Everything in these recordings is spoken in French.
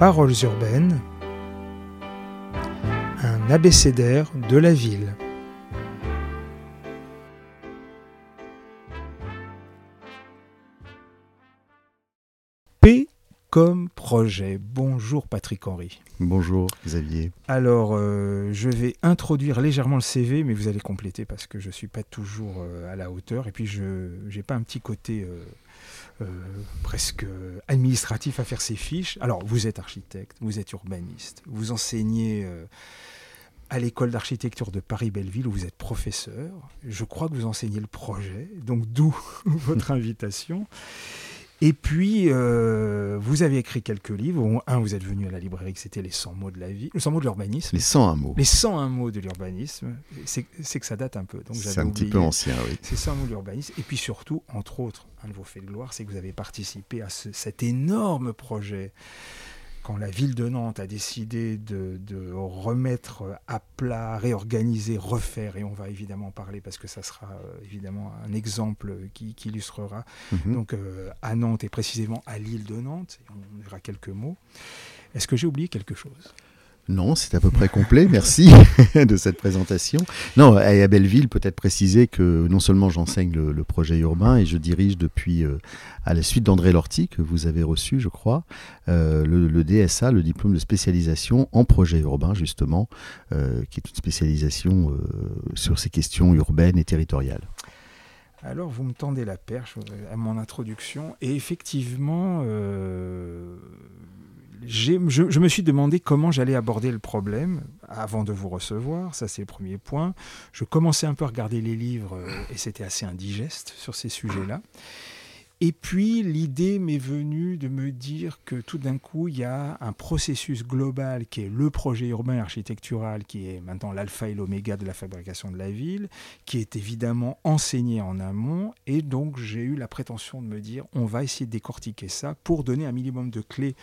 Paroles urbaines, un abécédaire de la ville. P comme projet. Bonjour Patrick Henry. Bonjour Xavier. Alors, euh, je vais introduire légèrement le CV, mais vous allez compléter parce que je ne suis pas toujours euh, à la hauteur. Et puis, je n'ai pas un petit côté euh, presque administratif à faire ces fiches. Alors, vous êtes architecte, vous êtes urbaniste, vous enseignez à l'école d'architecture de Paris-Belleville où vous êtes professeur. Je crois que vous enseignez le projet, donc d'où votre invitation. Et puis, euh, vous avez écrit quelques livres. Un, vous êtes venu à la librairie, que c'était Les 100 mots de la vie, les 100 mots de l'urbanisme. Les 101 mots. Les 101 mots de l'urbanisme. C'est que ça date un peu. C'est un petit peu ancien, oui. C'est 100 mots de l'urbanisme. Et puis surtout, entre autres, un de vos faits de gloire, c'est que vous avez participé à cet énorme projet quand la ville de Nantes a décidé de, remettre à plat, réorganiser, refaire, et on va évidemment parler parce que ça sera euh, évidemment un exemple qui, illustrera, mhm. donc euh, à Nantes et précisément à l'île de Nantes, on verra quelques mots. Est-ce que j'ai oublié quelque chose? Non, c'est à peu près complet. Merci de cette présentation. Non, à Belleville, peut-être préciser que non seulement j'enseigne le, projet urbain et je dirige depuis, euh, à la suite d'André Lorty, que vous avez reçu, je crois, euh, le, DSA, le diplôme de spécialisation en projet urbain, justement, euh, qui est une spécialisation sur ces questions urbaines et territoriales. Alors, vous me tendez la perche à mon introduction. Et effectivement, je, me suis demandé comment j'allais aborder le problème avant de vous recevoir. Ça, c'est le premier point. Je commençais un peu à regarder les livres euh, et c'était assez indigeste sur ces sujets-là. Et puis, l'idée m'est venue de me dire que tout d'un coup, il y a un processus global qui est le projet urbain architectural, qui est maintenant l'alpha et l'oméga de la fabrication de la ville, qui est évidemment enseigné en amont. Et donc, j'ai eu la prétention de me dire, on va essayer de décortiquer ça pour donner un minimum de clés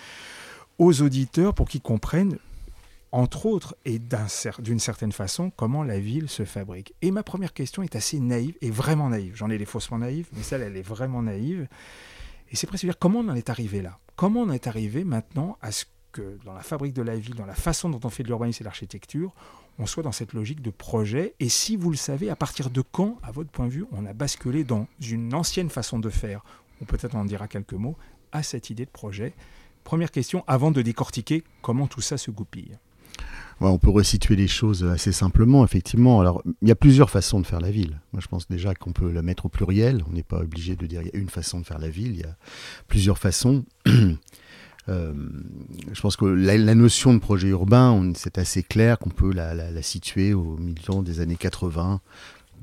aux auditeurs pour qu'ils comprennent, entre autres, et d'une certaine façon, comment la ville se fabrique. Et ma première question est assez naïve, et vraiment naïve. J'en ai des faussements naïves, mais celle, elle est vraiment naïve. Et c'est presque dire comment on en est arrivé là? Comment on est arrivé maintenant à ce que dans la fabrique de la ville, dans la façon dont on fait de l'urbanisme et de l'architecture, on soit dans cette logique de projet? Et si vous le savez, à partir de quand, à votre point de vue, on a basculé dans une ancienne façon de faire, ou peut-être on en dira quelques mots, à cette idée de projet Première question, avant de décortiquer comment tout ça se goupille. on peut resituer les choses assez simplement, effectivement. Alors, il y a plusieurs façons de faire la ville. Moi, je pense déjà qu'on peut la mettre au pluriel. On n'est pas obligé de dire il y a une façon de faire la ville. Il y a plusieurs façons. Euh, je pense que la, notion de projet urbain, c'est assez clair qu'on peut la, la, situer au milieu des années 80,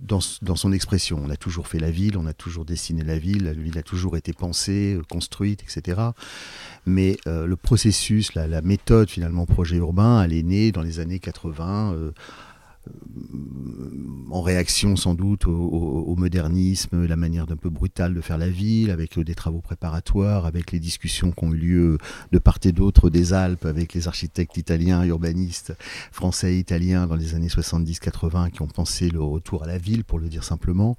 dans, son expression. On a toujours fait la ville, on a toujours dessiné la ville, la ville a toujours été pensée, euh, construite, etc. Mais euh, le processus, la, méthode finalement projet urbain, elle est née dans les années 80 en réaction sans doute au, modernisme, la manière d'un peu brutale de faire la ville, avec des travaux préparatoires, avec les discussions qui ont eu lieu de part et d'autre des Alpes, avec les architectes italiens, urbanistes français et italiens dans les années 70-80 qui ont pensé le retour à la ville, pour le dire simplement.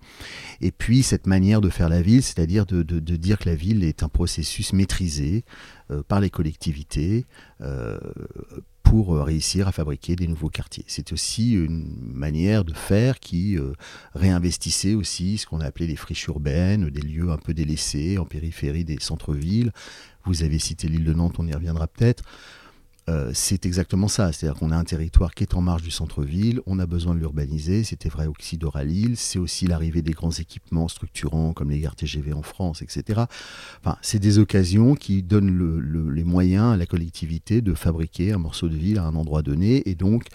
Et puis cette manière de faire la ville, c'est-à-dire de, dire que la ville est un processus maîtrisé euh, par les collectivités. Euh, pour euh, réussir à fabriquer des nouveaux quartiers. C'est aussi une manière de faire qui euh, réinvestissait aussi ce qu'on a appelé les friches urbaines, des lieux un peu délaissés en périphérie des centres-villes. Vous avez cité l'île de Nantes, on y reviendra peut-être. Euh, c'est exactement ça. C'est-à-dire qu'on a un territoire qui est en marge du centre-ville, on a besoin de l'urbaniser. C'était vrai aussi d'Oralil. C'est aussi l'arrivée des grands équipements structurants comme les gares TGV en France, etc. Enfin, c'est des occasions qui donnent les moyens à la collectivité de fabriquer un morceau de ville à un endroit donné et donc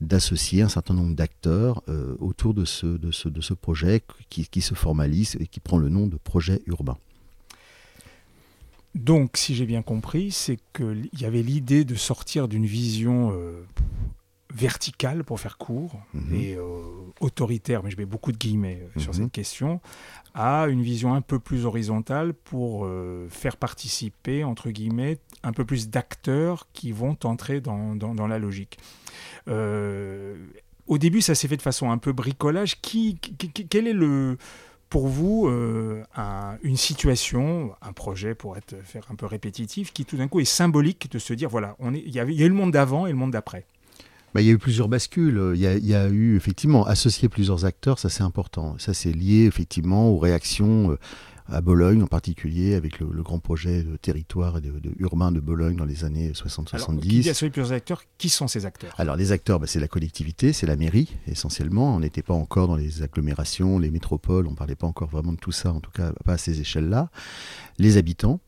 d'associer un certain nombre d'acteurs euh, autour de ce, projet qui se formalise et qui prend le nom de projet urbain. Donc, si j'ai bien compris, c'est qu'il y avait l'idée de sortir d'une vision euh, verticale, pour faire court, mhm. et euh, autoritaire, mais je mets beaucoup de guillemets euh, sur mhm. cette question, à une vision un peu plus horizontale pour faire participer, entre guillemets, un peu plus d'acteurs qui vont entrer dans, la logique. au début, ça s'est fait de façon un peu bricolage. Qui, quel est le pour vous une situation, un projet pour être faire un peu répétitif, qui tout d'un coup est symbolique de se dire voilà, on il y, a eu le monde d'avant et le monde d'après. Bah, il y a eu plusieurs bascules. Il y, a, eu effectivement associer plusieurs acteurs, ça c'est important. Ça c'est lié effectivement aux réactions à Bologne en particulier, avec le, grand projet de territoire et de, urbain de Bologne dans les années 60-70. Qui dit associer plusieurs acteurs, qui sont ces acteurs? Alors les acteurs, bah, c'est la collectivité, c'est la mairie essentiellement. On n'était pas encore dans les agglomérations, les métropoles, on ne parlait pas encore vraiment de tout ça, en tout cas pas à ces échelles-là. Les habitants,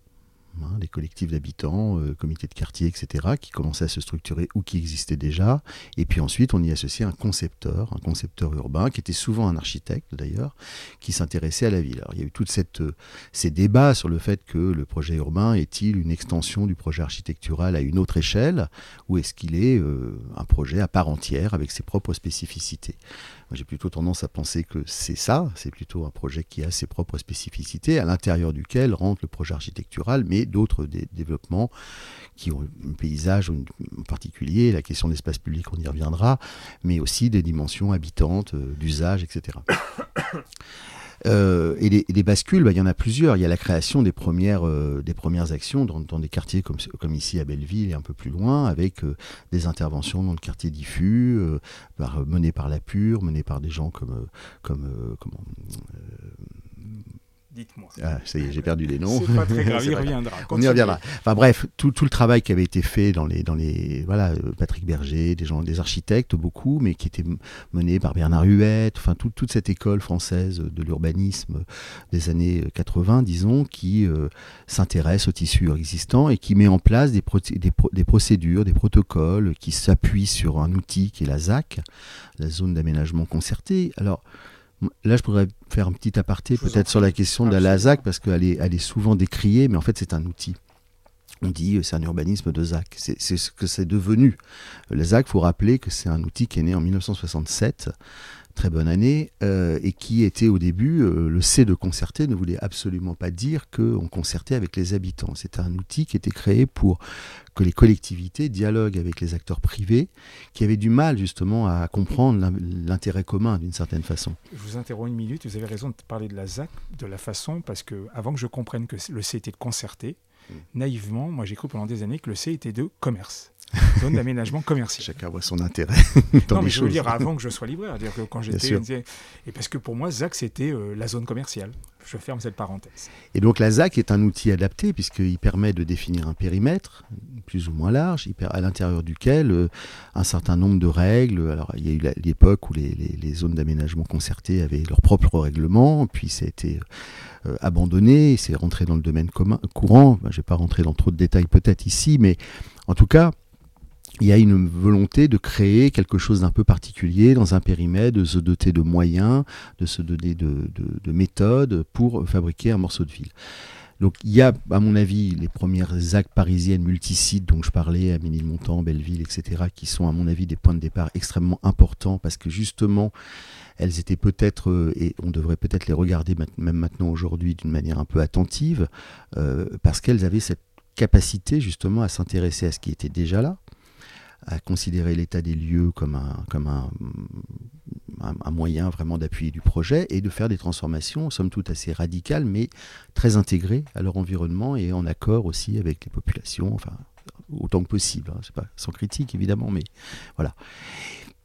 Hein, des collectifs d'habitants, euh, comités de quartier, etc., qui commençaient à se structurer ou qui existaient déjà. Et puis ensuite, on y associait un concepteur, un concepteur urbain, qui était souvent un architecte d'ailleurs, qui s'intéressait à la ville. Il y a eu tous euh, ces débats sur le fait que le projet urbain est-il une extension du projet architectural à une autre échelle, ou est-ce qu'il est, euh, un projet à part entière avec ses propres spécificités j'ai plutôt tendance à penser que c'est ça, c'est plutôt un projet qui a ses propres spécificités, à l'intérieur duquel rentre le projet architectural, mais d'autres développements qui ont un paysage en particulier, la question de l'espace public, on y reviendra, mais aussi des dimensions habitantes, euh, d'usage, etc. Euh, et, les, bascules, bah, il y en a plusieurs. Il y a la création des premières, euh, des premières actions dans, des quartiers comme, comme, ici à Belleville et un peu plus loin, avec euh, des interventions dans le quartier diffus, menées par la Pure, menées par des gens comme, comme Dites-moi. Ah, ça y est, j'ai perdu les noms. C'est pas très grave, il reviendra. On y reviendra. Enfin bref, tout, tout, le travail qui avait été fait dans les, dans les voilà, euh, Patrick Berger, des gens, des architectes beaucoup, mais qui était mené par Bernard Huette, enfin toute cette école française de l'urbanisme des années 80, disons, qui euh, s'intéresse au tissu existant et qui met en place des, des, des procédures, des protocoles qui s'appuient sur un outil qui est la ZAC, la zone d'aménagement concerté. Alors Là, je pourrais faire un petit aparté peut-être sur la question de la ZAC, parce qu'elle est, elle est souvent décriée, mais en fait, c'est un outil. On dit euh, c'est un urbanisme de ZAC. C'est ce que c'est devenu. La ZAC, il faut rappeler que c'est un outil qui est né en 1967 très bonne année, euh, et qui était au début, euh, le C de concerter ne voulait absolument pas dire qu'on concertait avec les habitants. C'était un outil qui était créé pour que les collectivités dialoguent avec les acteurs privés, qui avaient du mal justement à comprendre l'intérêt commun d'une certaine façon. Je vous interromps une minute, vous avez raison de parler de la ZAC de la façon, parce que avant que je comprenne que le C était de concerter, mm. naïvement, moi j'ai cru pendant des années que le C était de commerce. zone d'aménagement commercial. Chacun voit son intérêt dans non, mais je veux dire avant que je sois libraire, dire que quand j'étais et parce que pour moi ZAC c'était euh, la zone commerciale. Je ferme cette parenthèse. Et donc la ZAC est un outil adapté puisqu'il permet de définir un périmètre plus ou moins large, à l'intérieur duquel euh, un certain nombre de règles. Alors il y a eu l'époque où les, les, zones d'aménagement concerté avaient leur propre règlement, puis ça a été euh, abandonné, c'est rentré dans le domaine commun, courant. je ne vais pas rentrer dans trop de détails peut-être ici, mais en tout cas, il y a une volonté de créer quelque chose d'un peu particulier dans un périmètre, de se doter de moyens, de se donner de, méthodes pour fabriquer un morceau de ville. Donc il y a, à mon avis, les premières actes parisiennes multisites dont je parlais, à Ménilmontant, Belleville, etc., qui sont, à mon avis, des points de départ extrêmement importants parce que justement, elles étaient peut-être, euh, et on devrait peut-être les regarder même maintenant aujourd'hui d'une manière un peu attentive, euh, parce qu'elles avaient cette capacité justement à s'intéresser à ce qui était déjà là, à considérer l'état des lieux comme un, comme un, un, moyen vraiment d'appuyer du projet et de faire des transformations, somme toute assez radicales, mais très intégrées à leur environnement et en accord aussi avec les populations, enfin autant que possible. Hein, pas sans critique évidemment, mais voilà.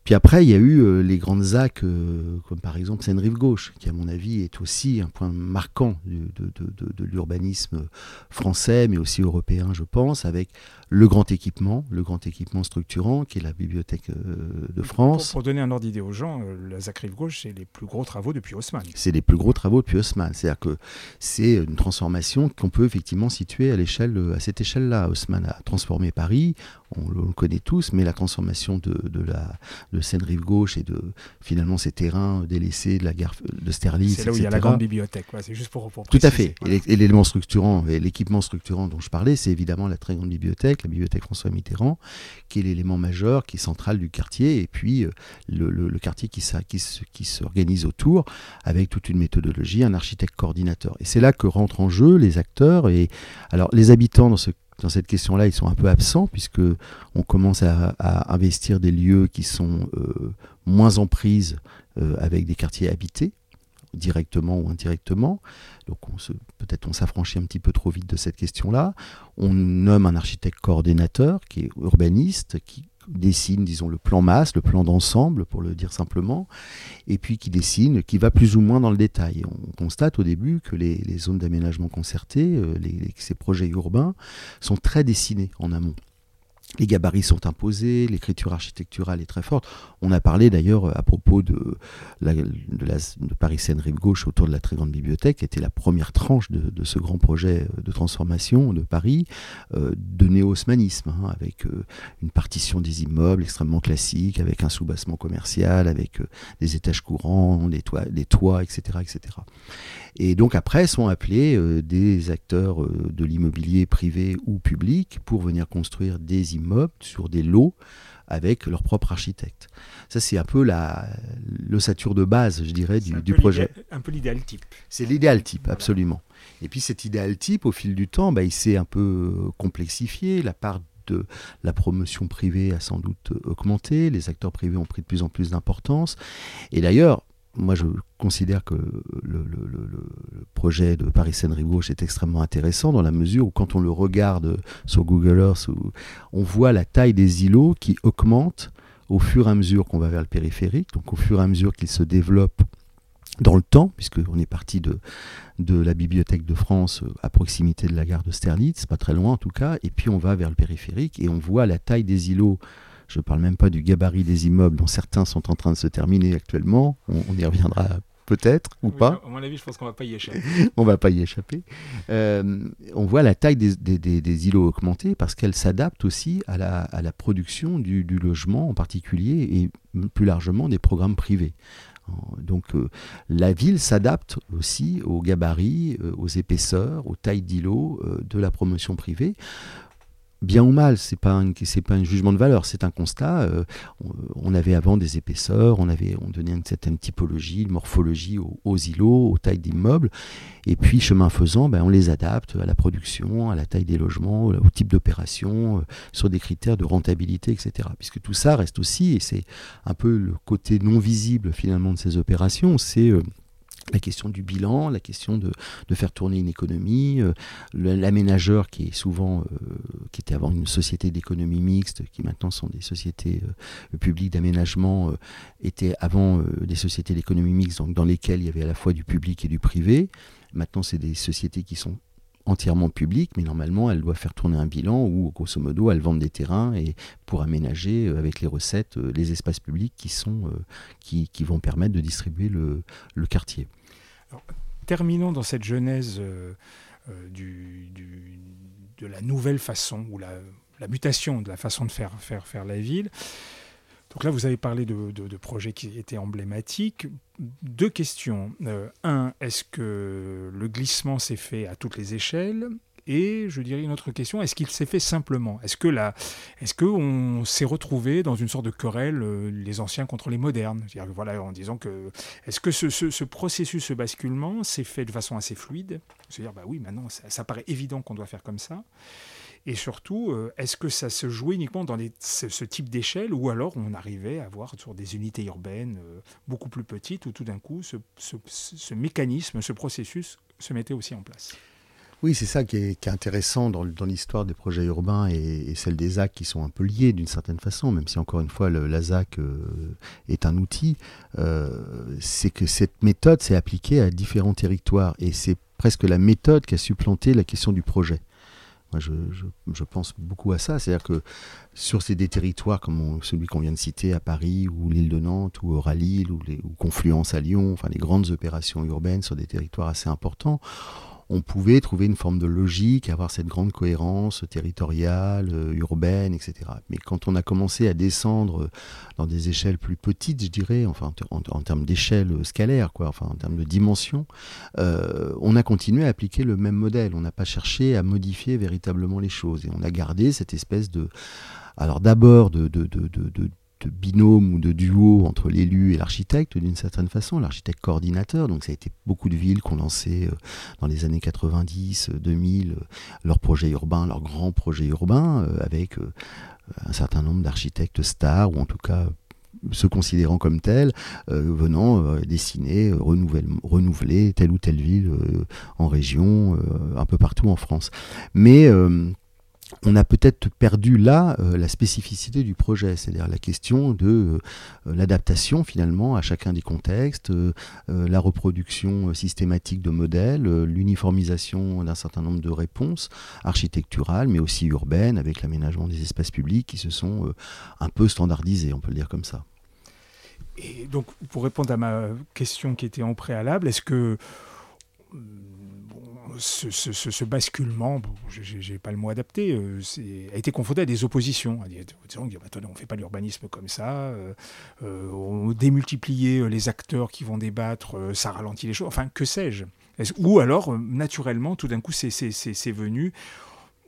Puis après, il y a eu euh, les grandes ZAC, euh, comme par exemple Seine-Rive Gauche, qui à mon avis est aussi un point marquant de, de l'urbanisme français, mais aussi européen, je pense, avec le grand équipement, le grand équipement structurant qui est la Bibliothèque euh, de France. Pour, donner un ordre d'idée aux gens, euh, la Rive Gauche, c'est les plus gros travaux depuis Haussmann. C'est les plus gros travaux depuis Haussmann. C'est-à-dire que c'est une transformation qu'on peut effectivement situer à, l'échelle, à cette échelle-là. Haussmann a transformé Paris, on le connaît tous, mais la transformation de, la de Seine-Rive Gauche et de finalement ces terrains délaissés de la gare de Sterling. C'est là où il y a la grande bibliothèque, c'est juste pour, Tout à fait. Et l'élément structurant, et l'équipement structurant dont je parlais, c'est évidemment la très grande bibliothèque la bibliothèque François Mitterrand, qui est l'élément majeur, qui est central du quartier, et puis euh, le, quartier qui, s'organise autour, avec toute une méthodologie, un architecte coordinateur. Et c'est là que rentrent en jeu les acteurs. Et alors, les habitants dans dans cette question-là, ils sont un peu absents puisque on commence à, investir des lieux qui sont euh, moins en prise euh, avec des quartiers habités directement ou indirectement. Donc peut-être on s'affranchit un petit peu trop vite de cette question-là. On nomme un architecte coordinateur qui est urbaniste, qui dessine, disons, le plan masse, le plan d'ensemble, pour le dire simplement, et puis qui dessine, qui va plus ou moins dans le détail. On constate au début que les, zones d'aménagement concerté, euh, ces projets urbains, sont très dessinés en amont. Les gabarits sont imposés, l'écriture architecturale est très forte. On a parlé d'ailleurs euh, à propos de, la, de, Paris Seine Rive Gauche autour de la très grande bibliothèque, qui était la première tranche de, ce grand projet euh, de transformation de Paris, euh, de néo-haussmanisme, hein, avec une partition des immeubles extrêmement classique, avec un soubassement commercial, avec des étages courants, des toits, des toits etc., etc. Et donc après sont appelés des acteurs de l'immobilier privé ou public pour venir construire des immeubles immeubles sur des lots avec leur propre architecte. Ça, c'est un peu la l'ossature de base, je dirais, du, projet. Un peu l'idéal type. C'est l'idéal type, absolument. Et puis cet idéal type, au fil du temps, bah, il s'est un peu complexifié. La part de la promotion privée a sans doute augmenté. Les acteurs privés ont pris de plus en plus d'importance. Et d'ailleurs, moi, je considère que le, projet de Paris Seine Rive Gauche est extrêmement intéressant dans la mesure où, quand on le regarde sur Google Earth, on voit la taille des îlots qui augmente au fur et à mesure qu'on va vers le périphérique, donc au fur et à mesure qu'il se développe dans le temps, puisqu'on est parti de, de la Bibliothèque de France à proximité de la gare de Sterlitz, pas très loin en tout cas, et puis on va vers le périphérique et on voit la taille des îlots je ne parle même pas du gabarit des immeubles dont certains sont en train de se terminer actuellement. On, y reviendra peut-être ou pas. À mon avis, je pense qu'on va pas y échapper. on va pas y échapper. Euh, on voit la taille des, îlots augmenter parce qu'elle s'adapte aussi à la, production du, logement en particulier et plus largement des programmes privés. Donc euh, la ville s'adapte aussi aux gabarits, euh, aux épaisseurs, aux tailles d'îlots de la promotion privée bien ou mal, c'est pas un jugement de valeur, c'est un constat. Euh, on avait avant des épaisseurs, on avait on donnait une certaine typologie, une morphologie aux, îlots, aux tailles d'immeubles, et puis chemin faisant, ben, on les adapte à la production, à la taille des logements, au type d'opération, euh, sur des critères de rentabilité, etc. Puisque tout ça reste aussi, et c'est un peu le côté non visible finalement de ces opérations, c'est euh, la question du bilan, la question de, faire tourner une économie, euh, l'aménageur qui est souvent, euh, qui était avant une société d'économie mixte, qui maintenant sont des sociétés euh, publiques d'aménagement, était avant des sociétés d'économie mixte donc dans lesquelles il y avait à la fois du public et du privé. Maintenant, c'est des sociétés qui sont entièrement publiques, mais normalement, elles doivent faire tourner un bilan où, grosso modo, elles vendent des terrains et pour aménager avec les recettes les espaces publics qui, sont, qui, vont permettre de distribuer le quartier terminons dans cette genèse euh, euh, de la nouvelle façon, ou la, mutation de la façon de faire, faire, faire la ville. Donc là, vous avez parlé de, projets qui étaient emblématiques. Deux questions. Euh, un, est-ce que le glissement s'est fait à toutes les échelles? Et je dirais une autre question, est-ce qu'il s'est fait simplement? Est-ce que là, est-ce qu'on s'est retrouvé dans une sorte de querelle, euh, les anciens contre les modernes? Voilà, En disant que, est-ce que ce, processus, ce basculement s'est fait de façon assez fluide? C'est-à-dire, bah oui, maintenant, ça, paraît évident qu'on doit faire comme ça. Et surtout, euh, est-ce que ça se jouait uniquement dans ce, type d'échelle? Ou alors on arrivait à avoir sur des unités urbaines euh, beaucoup plus petites où tout d'un coup ce mécanisme, ce processus se mettait aussi en place? Oui, c'est ça qui est, intéressant dans, l'histoire des projets urbains et, celle des ZAC qui sont un peu liés d'une certaine façon, même si encore une fois le, la ZAC euh, est un outil, euh, c'est que cette méthode s'est appliquée à différents territoires et c'est presque la méthode qui a supplanté la question du projet. Moi, je, pense beaucoup à ça. C'est-à-dire que sur ces des territoires comme celui qu'on vient de citer à Paris, ou l'île de Nantes, ou Oralille, ou, ou Confluence à Lyon, enfin les grandes opérations urbaines sur des territoires assez importants, on pouvait trouver une forme de logique, avoir cette grande cohérence territoriale, euh, urbaine, etc. Mais quand on a commencé à descendre dans des échelles plus petites, je dirais, enfin en, termes d'échelle scalaire, quoi, enfin en termes de dimension, euh, on a continué à appliquer le même modèle. On n'a pas cherché à modifier véritablement les choses et on a gardé cette espèce de alors d'abord de binôme ou de duo entre l'élu et l'architecte d'une certaine façon, l'architecte coordinateur. Donc ça a été beaucoup de villes qui ont lancé euh, dans les années 90, 2000 euh, leurs projets urbains, leurs grands projets urbains euh, avec un certain nombre d'architectes stars ou en tout cas se considérant comme tels, venant dessiner, renouveler, renouveler telle ou telle ville en région, un peu partout en France. Mais on a peut-être perdu là euh, la spécificité du projet, c'est-à-dire la question de euh, l'adaptation finalement à chacun des contextes, euh, la reproduction systématique de modèles, l'uniformisation d'un certain nombre de réponses architecturales, mais aussi urbaines, avec l'aménagement des espaces publics qui se sont un peu standardisés, on peut le dire comme ça. Et donc, pour répondre à ma question qui était en préalable, est-ce que ce, basculement, je n'ai pas le mot adapté, euh, a été confronté à des oppositions. Disons, on ne fait pas l'urbanisme comme ça, euh, euh, on démultiplier les acteurs qui vont débattre, ça ralentit les choses, enfin, que sais-je Ou alors, naturellement, tout d'un coup, c'est venu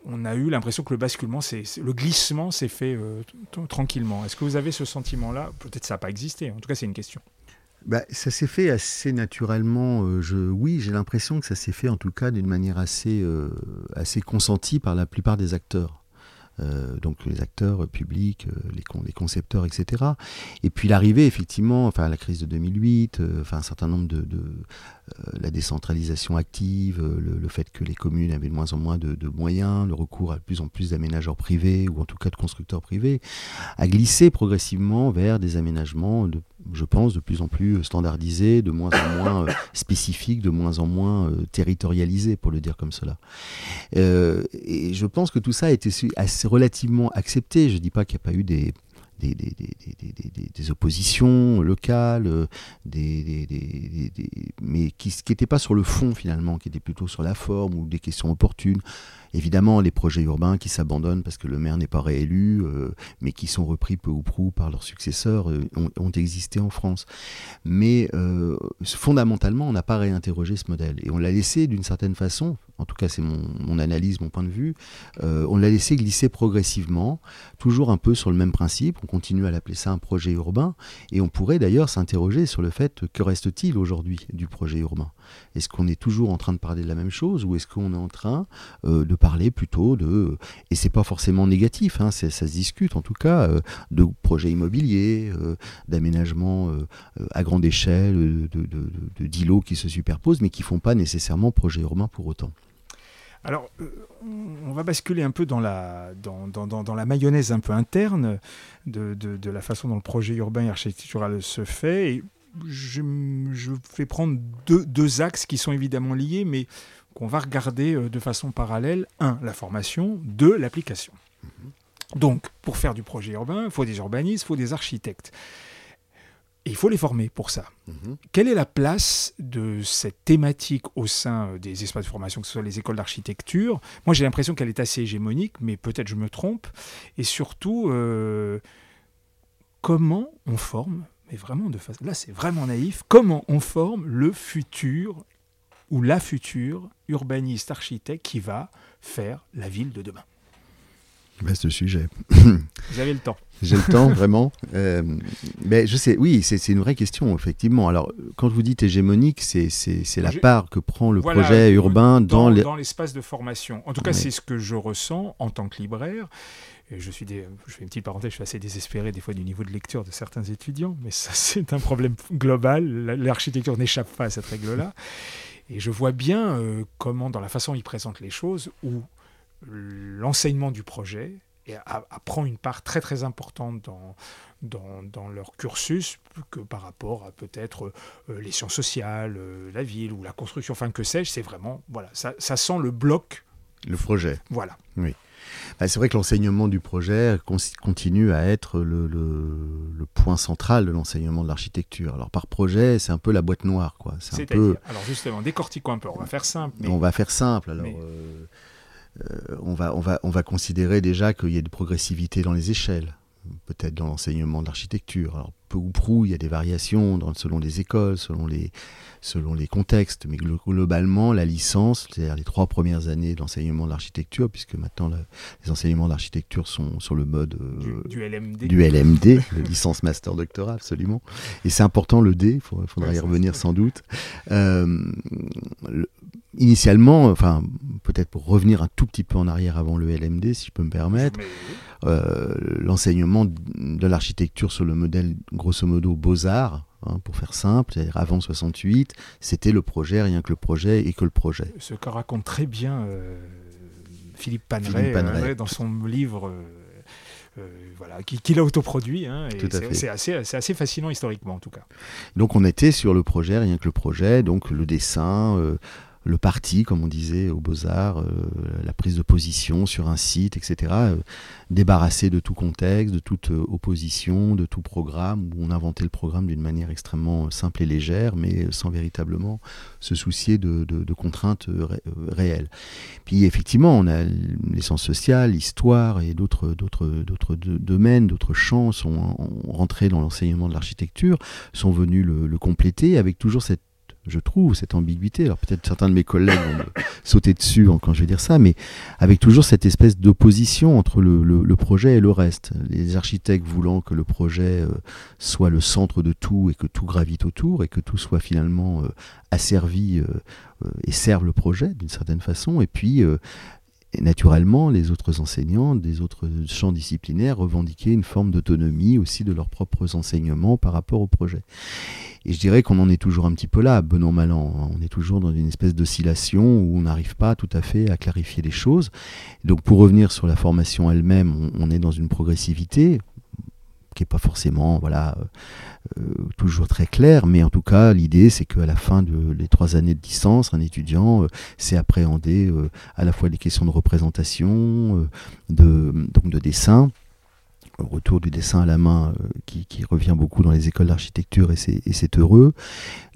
on a eu l'impression que le basculement, le glissement s'est fait tranquillement. Est-ce que vous avez ce sentiment-là? Peut-être ça n'a pas existé. En tout cas, c'est une question. Bah, ça s'est fait assez naturellement. Euh, je, oui, j'ai l'impression que ça s'est fait en tout cas d'une manière assez, euh, assez consentie par la plupart des acteurs. Euh, donc les acteurs publics, les, les, concepteurs, etc. Et puis l'arrivée, effectivement, enfin la crise de 2008, enfin un certain nombre de, la décentralisation active, le, fait que les communes avaient de moins en moins de, moyens, le recours à de plus en plus d'aménageurs privés ou en tout cas de constructeurs privés, a glissé progressivement vers des aménagements je pense, de plus en plus standardisé, de moins en moins euh, spécifique, de moins en moins euh, territorialisé, pour le dire comme cela. Euh, et je pense que tout ça a été relativement accepté. Je ne dis pas qu'il n'y a pas eu des, des, des, des, des, oppositions locales, mais qui n'étaient pas sur le fond finalement, qui étaient plutôt sur la forme ou des questions opportunes. Évidemment, les projets urbains qui s'abandonnent parce que le maire n'est pas réélu, euh, mais qui sont repris peu ou prou par leurs successeurs, euh, ont, existé en France. Mais euh, fondamentalement, on n'a pas réinterrogé ce modèle. Et on l'a laissé d'une certaine façon, en tout cas c'est mon, analyse, mon point de vue, on l'a laissé glisser progressivement, toujours un peu sur le même principe. On continue à l'appeler ça un projet urbain. Et on pourrait d'ailleurs s'interroger sur le fait que reste-t-il aujourd'hui du projet urbain? Est-ce qu'on est toujours en train de parler de la même chose ou est-ce qu'on est en train de parler plutôt de, et c'est pas forcément négatif, hein, ça se discute en tout cas, euh, de projets immobiliers, euh, d'aménagements euh, à grande échelle, de, qui se superposent, mais qui font pas nécessairement projet urbain pour autant. Alors, on va basculer un peu dans la, dans, dans, dans, la mayonnaise un peu interne de, de, la façon dont le projet urbain et architectural se fait. Et je, je vais prendre deux, deux, axes qui sont évidemment liés, mais qu'on va regarder euh, de façon parallèle, un, la formation, deux, l'application. Mhm. Donc, pour faire du projet urbain, il faut des urbanistes, il faut des architectes. Et il faut les former pour ça. Mhm. Quelle est la place de cette thématique au sein euh, des espaces de formation, que ce soit les écoles d'architecture? Moi, j'ai l'impression qu'elle est assez hégémonique, mais peut-être je me trompe. Et surtout, euh, comment on forme mais vraiment de façon... Là, c'est vraiment naïf. Comment on forme le futur ou la future urbaniste architecte qui va faire la ville de demain? Vaste sujet. Vous avez le temps. J'ai le temps, vraiment. Euh, mais je sais, oui, c'est une vraie question, effectivement. Alors, quand vous dites hégémonique, c'est la part que prend le projet urbain dans, dans l'espace de formation. En tout cas, c'est ce que je ressens en tant que libraire. Et je, suis des, je fais une petite parenthèse, je suis assez désespéré des fois du niveau de lecture de certains étudiants, mais ça, c'est un problème global. L'architecture n'échappe pas à cette règle-là. Et je vois bien euh, comment, dans la façon dont ils présentent les choses, où l'enseignement du projet prend une part très très importante dans, dans, dans, leur cursus que par rapport à peut-être euh, les sciences sociales, euh, la ville ou la construction, enfin que sais-je, c'est vraiment, voilà, ça, ça sent le bloc. Le projet. Voilà. Oui. Bah, c'est vrai que l'enseignement du projet continue à être le, point central de l'enseignement de l'architecture. Alors par projet, c'est un peu la boîte noire. Quoi. C'est un peu... Alors justement, décortiquons un peu, on va faire simple. On va faire simple. Alors, euh, on, va, on, va, on va considérer déjà qu'il y a de progressivité dans les échelles peut-être dans l'enseignement de l'architecture. Peu ou prou, il y a des variations dans, selon les écoles, selon les, selon les contextes, mais globalement, la licence, c'est-à-dire les trois premières années d'enseignement de l'architecture, puisque maintenant les enseignements d'architecture sont sur le mode euh, du, LMD, du LMD licence master doctorat, absolument. Et c'est important le D, il faudra, y revenir sans doute. Euh, initialement, enfin, peut-être pour revenir un tout petit peu en arrière avant le LMD, si je peux me permettre, l'enseignement de l'architecture sur le modèle grosso modo Beaux-Arts, hein, pour faire simple, c'est-à-dire avant 68, c'était le projet, rien que le projet et que le projet. Ce que raconte très bien Philippe Paneret, dans son livre euh, voilà, qu'il a autoproduit. Hein, c'est assez, assez, fascinant historiquement en tout cas. Donc on était sur le projet, rien que le projet, donc le dessin, euh, le parti, comme on disait aux Beaux-Arts, euh, la prise de position sur un site, etc. Euh, débarrassé de tout contexte, de toute euh, opposition, de tout programme, où on inventait le programme d'une manière extrêmement simple et légère, mais sans véritablement se soucier de, contraintes réelles. Puis effectivement, on a les sciences sociales, l'histoire et d'autres domaines, d'autres champs sont rentrés dans l'enseignement de l'architecture, sont venus le compléter avec toujours cette je trouve, cette ambiguïté. Alors peut-être certains de mes collègues vont me sauter dessus quand je vais dire ça, mais avec toujours cette espèce d'opposition entre le, projet et le reste. Les architectes voulant que le projet euh, soit le centre de tout et que tout gravite autour et que tout soit finalement euh, asservi euh, et serve le projet d'une certaine façon. Et puis et naturellement, les autres enseignants des autres champs disciplinaires revendiquaient une forme d'autonomie aussi de leurs propres enseignements par rapport au projet. Et je dirais qu'on en est toujours un petit peu là, bon an, mal an. On est toujours dans une espèce d'oscillation où on n'arrive pas tout à fait à clarifier les choses. Donc pour revenir sur la formation elle-même, on, est dans une progressivité qui n'est pas forcément voilà, euh, toujours très claire, mais en tout cas, l'idée, c'est qu'à la fin de trois années de licence, un étudiant euh, sait appréhender euh, à la fois les questions de représentation, donc de dessin, retour du dessin à la main euh, qui, revient beaucoup dans les écoles d'architecture et c'est heureux.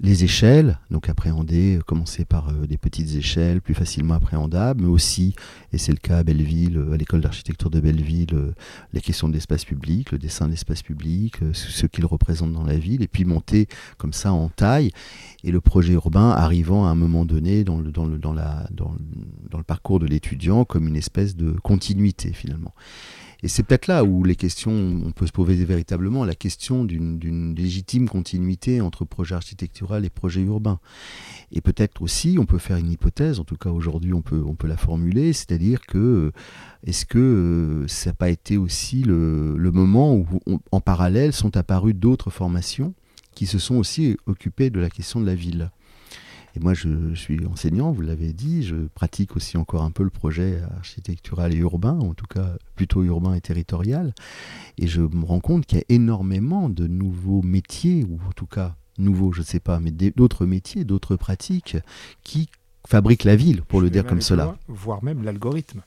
Les échelles, donc appréhender, euh, commencer par euh, des petites échelles plus facilement appréhendables, mais aussi, et c'est le cas à Belleville, à l'école d'architecture de Belleville, les questions de l'espace public, le dessin de l'espace public, ce qu'il représente dans la ville, et puis monter comme ça en taille, et le projet urbain arrivant à un moment donné dans le, dans le, parcours de l'étudiant comme une espèce de continuité finalement. Et c'est peut-être là où les questions, on peut se poser véritablement la question d'une légitime continuité entre projet architectural et projet urbain. Et peut-être aussi, on peut faire une hypothèse, en tout cas aujourd'hui on peut, la formuler, c'est-à-dire que est-ce que euh, ça n'a pas été aussi le moment où en parallèle sont apparues d'autres formations qui se sont aussi occupées de la question de la ville? Et moi, je, suis enseignant, vous l'avez dit, je pratique aussi encore un peu le projet architectural et urbain, en tout cas plutôt urbain et territorial. Et je me rends compte qu'il y a énormément de nouveaux métiers, ou en tout cas nouveaux, je ne sais pas, mais d'autres métiers, d'autres pratiques qui fabriquent la ville, pour le dire comme cela. voire même l'algorithme.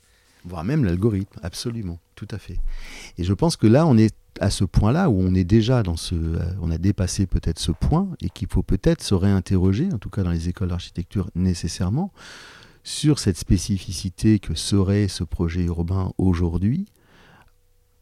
Voire même l'algorithme, absolument, tout à fait. Et je pense que là, on est à ce point-là où on est déjà dans ce, euh, on a dépassé peut-être ce point et qu'il faut peut-être se réinterroger, en tout cas dans les écoles d'architecture nécessairement, sur cette spécificité que serait ce projet urbain aujourd'hui,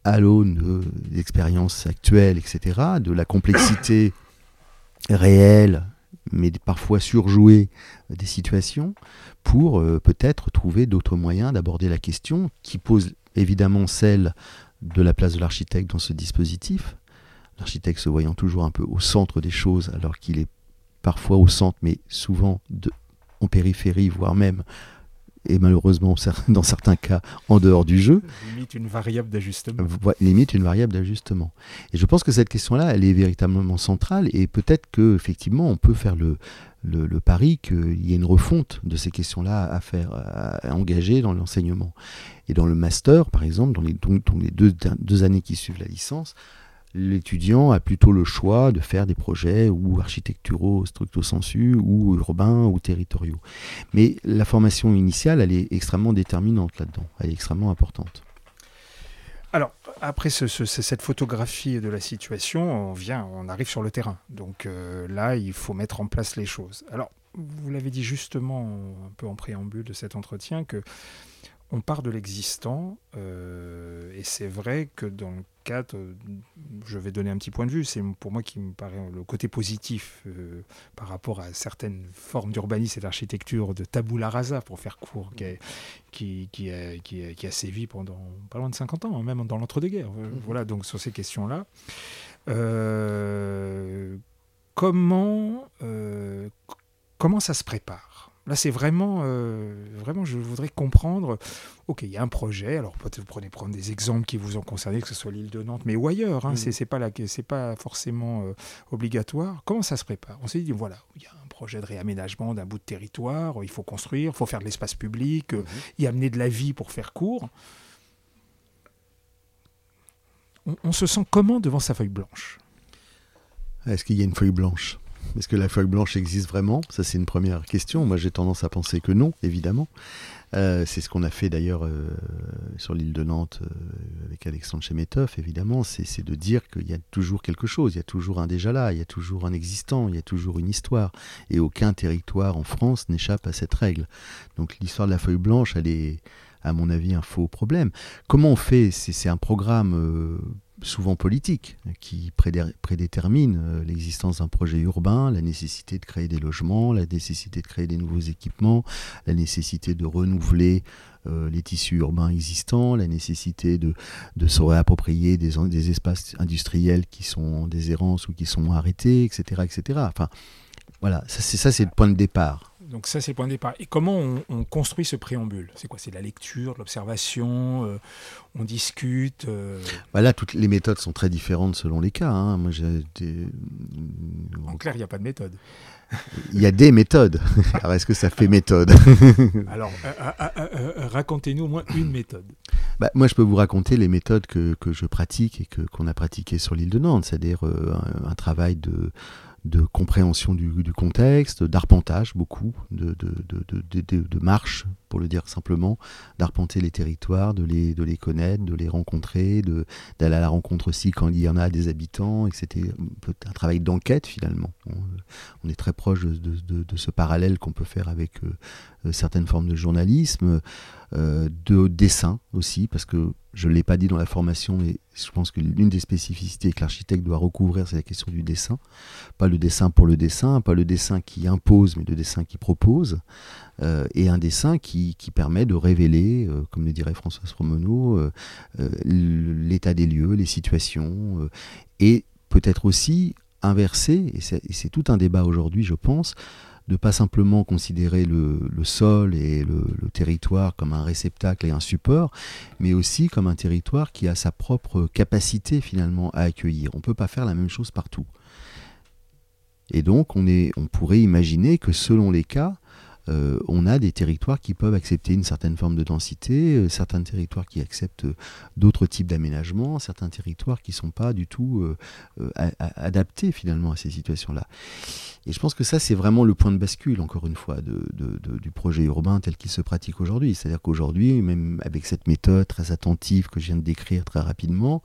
à l'aune des expériences actuelles, etc., de la complexité réelle, mais parfois surjouée des situations, pour euh, peut-être trouver d'autres moyens d'aborder la question qui pose évidemment celle de la place de l'architecte dans ce dispositif, l'architecte se voyant toujours un peu au centre des choses alors qu'il est parfois au centre mais souvent en périphérie, voire même et malheureusement dans certains cas en dehors du jeu. Limite une variable d'ajustement. Limite une variable d'ajustement. Et je pense que cette question-là, elle est véritablement centrale et peut-être que effectivement on peut faire le, le, pari qu'il y ait une refonte de ces questions-là à faire, à, engager dans l'enseignement. Et dans le master, par exemple, dans les, les deux, deux années qui suivent la licence, l'étudiant a plutôt le choix de faire des projets ou architecturaux structo sensu ou urbains ou territoriaux. Mais la formation initiale, elle est extrêmement déterminante là-dedans, elle est extrêmement importante. Alors, après cette photographie de la situation, on vient, on arrive sur le terrain. Donc euh, là, il faut mettre en place les choses. Alors, vous l'avez dit justement un peu en préambule de cet entretien que on part de l'existant, euh, et c'est vrai que dans cadre, je vais donner un petit point de vue, c'est pour moi qui me paraît le côté positif euh, par rapport à certaines formes d'urbanisme et d'architecture de tabula rasa, pour faire court, qui, qui, a, qui, a, sévi pendant pas loin de 50 ans, hein, même dans l'entre-deux-guerres. Euh, mmh. Voilà, donc sur ces questions-là. comment, comment ça se prépare? Là, c'est vraiment, vraiment, je voudrais comprendre. Ok, il y a un projet. Alors peut-être vous prenez prendre des exemples qui vous ont concerné, que ce soit l'île de Nantes, mais ou ailleurs. Hein, mmh. C'est pas c'est pas forcément obligatoire. Comment ça se prépare? On s'est dit voilà, il y a un projet de réaménagement d'un bout de territoire. Il faut construire, il faut faire de l'espace public, mmh. y amener de la vie pour faire court on, se sent comment devant sa feuille blanche? Est-ce qu'il y a une feuille blanche? Est-ce que la feuille blanche existe vraiment? Ça, c'est une première question. Moi, j'ai tendance à penser que non, évidemment. Euh, c'est ce qu'on a fait d'ailleurs euh, sur l'île de Nantes euh, avec Alexandre Chemetov, évidemment. C'est de dire qu'il y a toujours quelque chose, il y a toujours un déjà là, il y a toujours un existant, il y a toujours une histoire. Et aucun territoire en France n'échappe à cette règle. Donc l'histoire de la feuille blanche, elle est à mon avis, un faux problème. Comment on fait? C'est un programme souvent politique qui prédétermine euh, l'existence d'un projet urbain, la nécessité de créer des logements, la nécessité de créer des nouveaux équipements, la nécessité de renouveler euh, les tissus urbains existants, la nécessité de, de se réapproprier des, des espaces industriels qui sont en déshérence ou qui sont arrêtés, etc. etc. Enfin, voilà, ça c'est le point de départ. Donc ça, c'est le point de départ. Et comment on, construit ce préambule? C'est quoi? C'est la lecture, l'observation euh, On discute euh bah Là, toutes les méthodes sont très différentes selon les cas. Hein. Moi, En clair, il n'y a pas de méthode. Il y a des méthodes. Alors, est-ce que ça fait méthode? Alors, euh, racontez-nous au moins une méthode. Bah, moi, je peux vous raconter les méthodes que, que je pratique et que, qu'on a pratiquées sur l'île de Nantes, c'est-à-dire un, travail de de compréhension du, contexte, d'arpentage beaucoup, de, marche, pour le dire simplement, d'arpenter les territoires, de les, connaître, de les rencontrer, d'aller à la rencontre aussi quand il y en a des habitants, et c'était un travail d'enquête finalement. On, est très proche de, ce parallèle qu'on peut faire avec euh, euh, certaines formes de journalisme, euh, de dessin aussi, parce que je ne l'ai pas dit dans la formation, mais je pense que l'une des spécificités que l'architecte doit recouvrir, c'est la question du dessin. Pas le dessin pour le dessin, pas le dessin qui impose, mais le dessin qui propose. Euh, et un dessin qui, permet de révéler, comme le dirait François Romeneau, l'état des lieux, les situations, et peut-être aussi inverser, et c'est tout un débat aujourd'hui, je pense, de pas simplement considérer le, sol et le, territoire comme un réceptacle et un support, mais aussi comme un territoire qui a sa propre capacité finalement à accueillir. On ne peut pas faire la même chose partout. Et donc on, pourrait imaginer que selon les cas, euh, on a des territoires qui peuvent accepter une certaine forme de densité, euh, certains territoires qui acceptent euh, d'autres types d'aménagements, certains territoires qui ne sont pas du tout adaptés finalement à ces situations-là. Et je pense que ça, c'est vraiment le point de bascule, encore une fois, du projet urbain tel qu'il se pratique aujourd'hui. C'est-à-dire qu'aujourd'hui, même avec cette méthode très attentive que je viens de décrire très rapidement,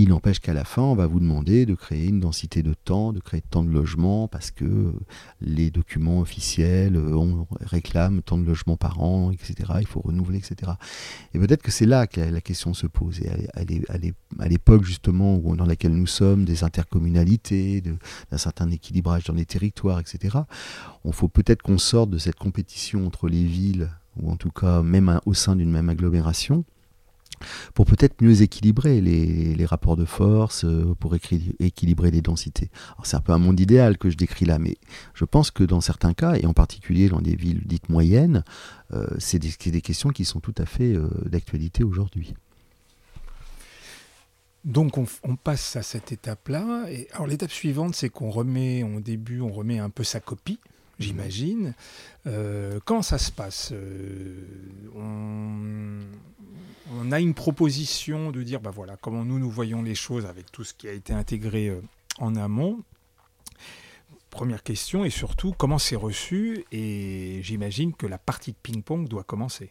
il n'empêche qu'à la fin, on va vous demander de créer une densité de temps, de créer tant de logements, parce que les documents officiels euh, réclament tant de logements par an, etc. Il faut renouveler, etc. Et peut-être que c'est là que la, question se pose. Et à l'époque, justement, dans laquelle nous sommes, des intercommunalités, d'un certain équilibrage dans les territoires, etc., on faut peut-être qu'on sorte de cette compétition entre les villes, ou en tout cas même au sein d'une même agglomération, pour peut-être mieux équilibrer les, rapports de force, euh, pour équilibrer les densités. C'est un peu un monde idéal que je décris là, mais je pense que dans certains cas, et en particulier dans des villes dites moyennes, euh, c'est des, questions qui sont tout à fait euh, d'actualité aujourd'hui. Donc on, passe à cette étape-là. Alors l'étape suivante, c'est qu'on remet, au début, on remet un peu sa copie j'imagine. comment ça se passe on, on a une proposition de dire, bah voilà, comment nous, nous voyons les choses avec tout ce qui a été intégré euh, en amont? Première question, et surtout, comment c'est reçu? Et j'imagine que la partie de ping-pong doit commencer.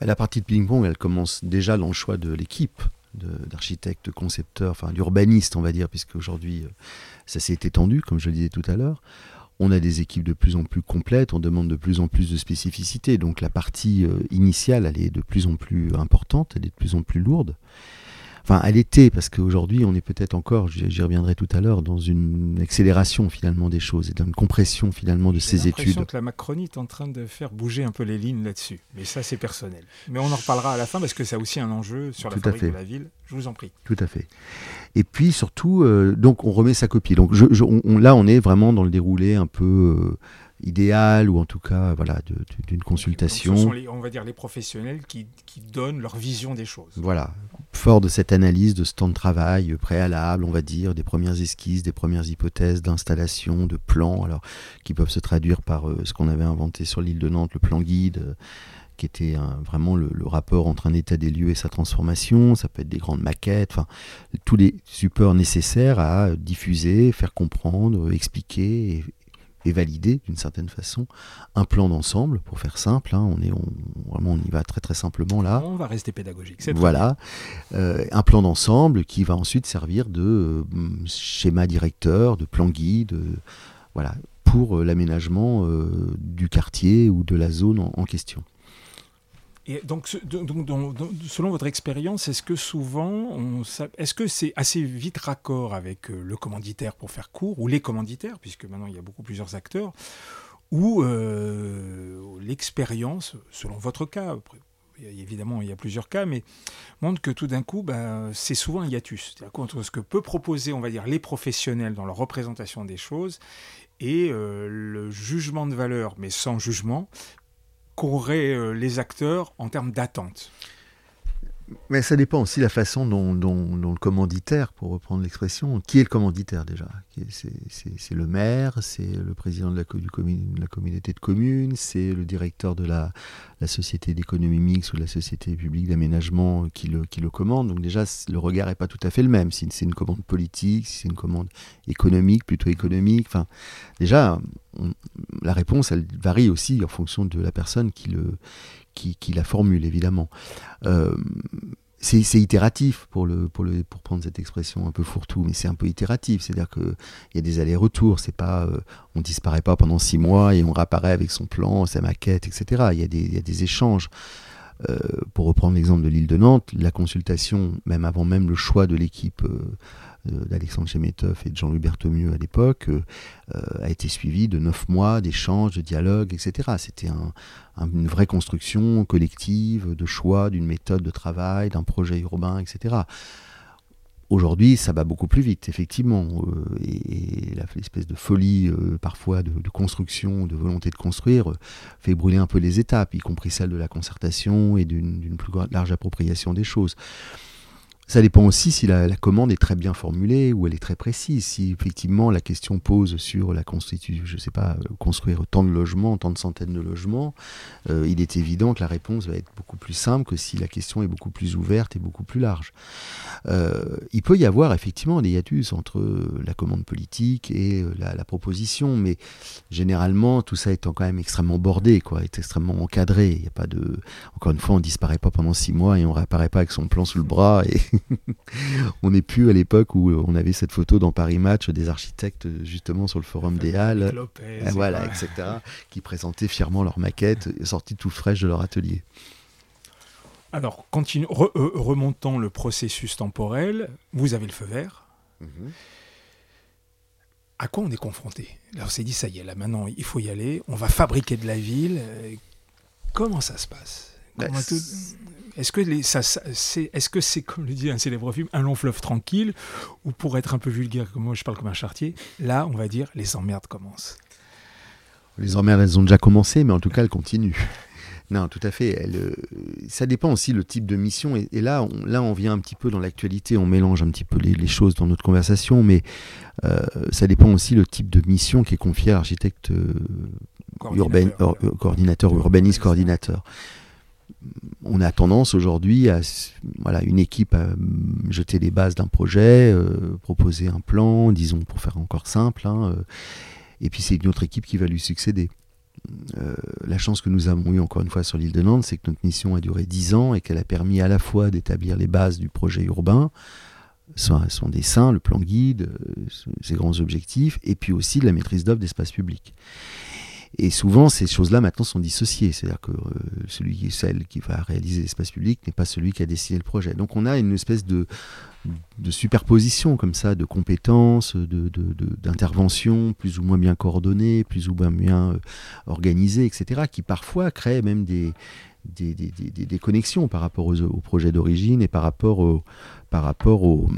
Bah, la partie de ping-pong, elle commence déjà dans le choix de l'équipe d'architectes, concepteurs, enfin d'urbanistes, on va dire, puisque aujourd'hui, euh, ça s'est étendu, comme je le disais tout à l'heure on a des équipes de plus en plus complètes, on demande de plus en plus de spécificité. Donc la partie euh, initiale, est de plus en plus importante, elle est de plus en plus lourde. Enfin, elle était, parce qu'aujourd'hui, on est peut-être encore, j'y reviendrai tout à l'heure, dans une accélération finalement des choses et dans une compression finalement de ces études. Que la Macronie est en train de faire bouger un peu les lignes là-dessus. Mais ça, c'est personnel. Mais on en reparlera à la fin parce que ça a aussi un enjeu sur la fabrique de la ville. Je vous en prie. Tout à fait. Et puis surtout, euh, donc on remet sa copie. Donc là, on est vraiment dans le déroulé un peu. Euh, idéal ou en tout cas voilà d'une consultation. ce sont les, on va dire les professionnels qui, qui, donnent leur vision des choses. Voilà, fort de cette analyse de ce temps de travail préalable, on va dire, des premières esquisses, des premières hypothèses d'installation, de plans, alors qui peuvent se traduire par euh, ce qu'on avait inventé sur l'île de Nantes, le plan guide. Euh, qui était vraiment le, rapport entre un état des lieux et sa transformation. Ça peut être des grandes maquettes, enfin tous les supports nécessaires à diffuser, faire comprendre, expliquer et, valider d'une certaine façon un plan d'ensemble, pour faire simple. Hein, on est vraiment on y va très très simplement là. On va rester pédagogique. Voilà, euh, un plan d'ensemble qui va ensuite servir de euh, schéma directeur, de plan guide, euh, voilà, pour l'aménagement du quartier ou de la zone en question. Et donc, selon votre expérience, est-ce que souvent, est-ce que c'est assez vite raccord avec euh, le commanditaire pour faire court, ou les commanditaires, puisque maintenant il y a beaucoup plusieurs acteurs, ou euh, l'expérience, selon votre cas, évidemment il y a plusieurs cas, mais montre que tout d'un coup, ben, c'est souvent un hiatus. C'est-à-dire ce que peut proposer, on va dire, les professionnels dans leur représentation des choses et euh, le jugement de valeur, mais sans jugement, qu'auraient euh, les acteurs en termes d'attente mais ça dépend aussi de la façon dont, le commanditaire, pour reprendre l'expression, qui est le commanditaire déjà? C'est le maire, c'est le président de la, la, communauté de communes, c'est le directeur de la, société d'économie mixte ou la société publique d'aménagement qui le, qui le commande. Donc déjà, le regard n'est pas tout à fait le même. Si c'est une commande politique, si c'est une commande économique, plutôt économique. Enfin, déjà, la réponse, elle varie aussi en fonction de la personne qui le qui, la formule, évidemment. Euh, c'est itératif pour, le, pour, le, pour prendre cette expression un peu fourre-tout, mais c'est un peu itératif. C'est-à-dire qu'il y a des allers-retours. C'est pas, euh, on disparaît pas pendant six mois et on réapparaît avec son plan, sa maquette, etc. Il y a des, il y a des échanges. Euh, pour reprendre l'exemple de l'île de Nantes, la consultation, même avant même le choix de l'équipe d'Alexandre Chemetov et de Jean-Louis Berthommieux à l'époque, euh, a été suivi de neuf mois d'échanges, de dialogues, etc. C'était une vraie construction collective de choix, d'une méthode de travail, d'un projet urbain, etc. Aujourd'hui, ça va beaucoup plus vite, effectivement. Euh, et, l'espèce de folie, euh, parfois, de, construction, de volonté de construire, fait brûler un peu les étapes, y compris celle de la concertation et d'une plus large appropriation des choses. Ça dépend aussi si la, commande est très bien formulée ou elle est très précise. Si effectivement la question pose sur la constitution, je sais pas, euh, construire tant de logements, tant de centaines de logements, euh, il est évident que la réponse va être beaucoup plus simple que si la question est beaucoup plus ouverte et beaucoup plus large. Euh, il peut y avoir effectivement des hiatus entre la commande politique et la, proposition, mais généralement tout ça étant quand même extrêmement bordé, quoi, est extrêmement encadré. Il a pas de, encore une fois, on disparaît pas pendant six mois et on réapparaît pas avec son plan sous le bras et on n'est plus à l'époque où on avait cette photo dans Paris Match des architectes justement sur le forum des Halles, voilà, etc., qui présentaient fièrement leur maquette sortie tout fraîche de leur atelier. Alors, continue, euh, remontant le processus temporel, vous avez le feu vert. Mhm. À quoi on est confronté? Là, on s'est dit, ça y est, là maintenant, il faut y aller, on va fabriquer de la ville. Comment ça se passe? Bah, est-ce que c'est, est-ce que c'est comme le dit un célèbre film, un long fleuve tranquille, ou pour être un peu vulgaire, comme moi je parle comme un chartier, là on va dire les emmerdes commencent. Les emmerdes elles ont déjà commencé, mais en tout cas elles continuent. Non, tout à fait. Euh, ça dépend aussi le type de mission. Et, là, on, là, on vient un petit peu dans l'actualité, on mélange un petit peu les, choses dans notre conversation, mais euh, ça dépend aussi le type de mission qui est confié à l'architecte euh, coordinateur, urbaniste coordinateur on a tendance aujourd'hui à voilà une équipe à jeter les bases d'un projet, euh, proposer un plan, disons pour faire encore simple, hein, euh, et puis c'est une autre équipe qui va lui succéder. Euh, la chance que nous avons eue encore une fois sur l'île de Nantes, c'est que notre mission a duré dix ans et qu'elle a permis à la fois d'établir les bases du projet urbain, son, son dessin, le plan guide, ses grands objectifs, et puis aussi de la maîtrise d'œuvre d'espace public. Et souvent, ces choses-là maintenant sont dissociées. C'est-à-dire que euh, celui, celle qui va réaliser l'espace public n'est pas celui qui a dessiné le projet. Donc on a une espèce de, superposition comme ça, de compétences, d'interventions de, plus ou moins bien coordonnées, plus ou moins bien euh, organisées, etc., qui parfois créent même des, des, des, des, connexions par rapport aux, projets d'origine et par rapport, au, par rapport aux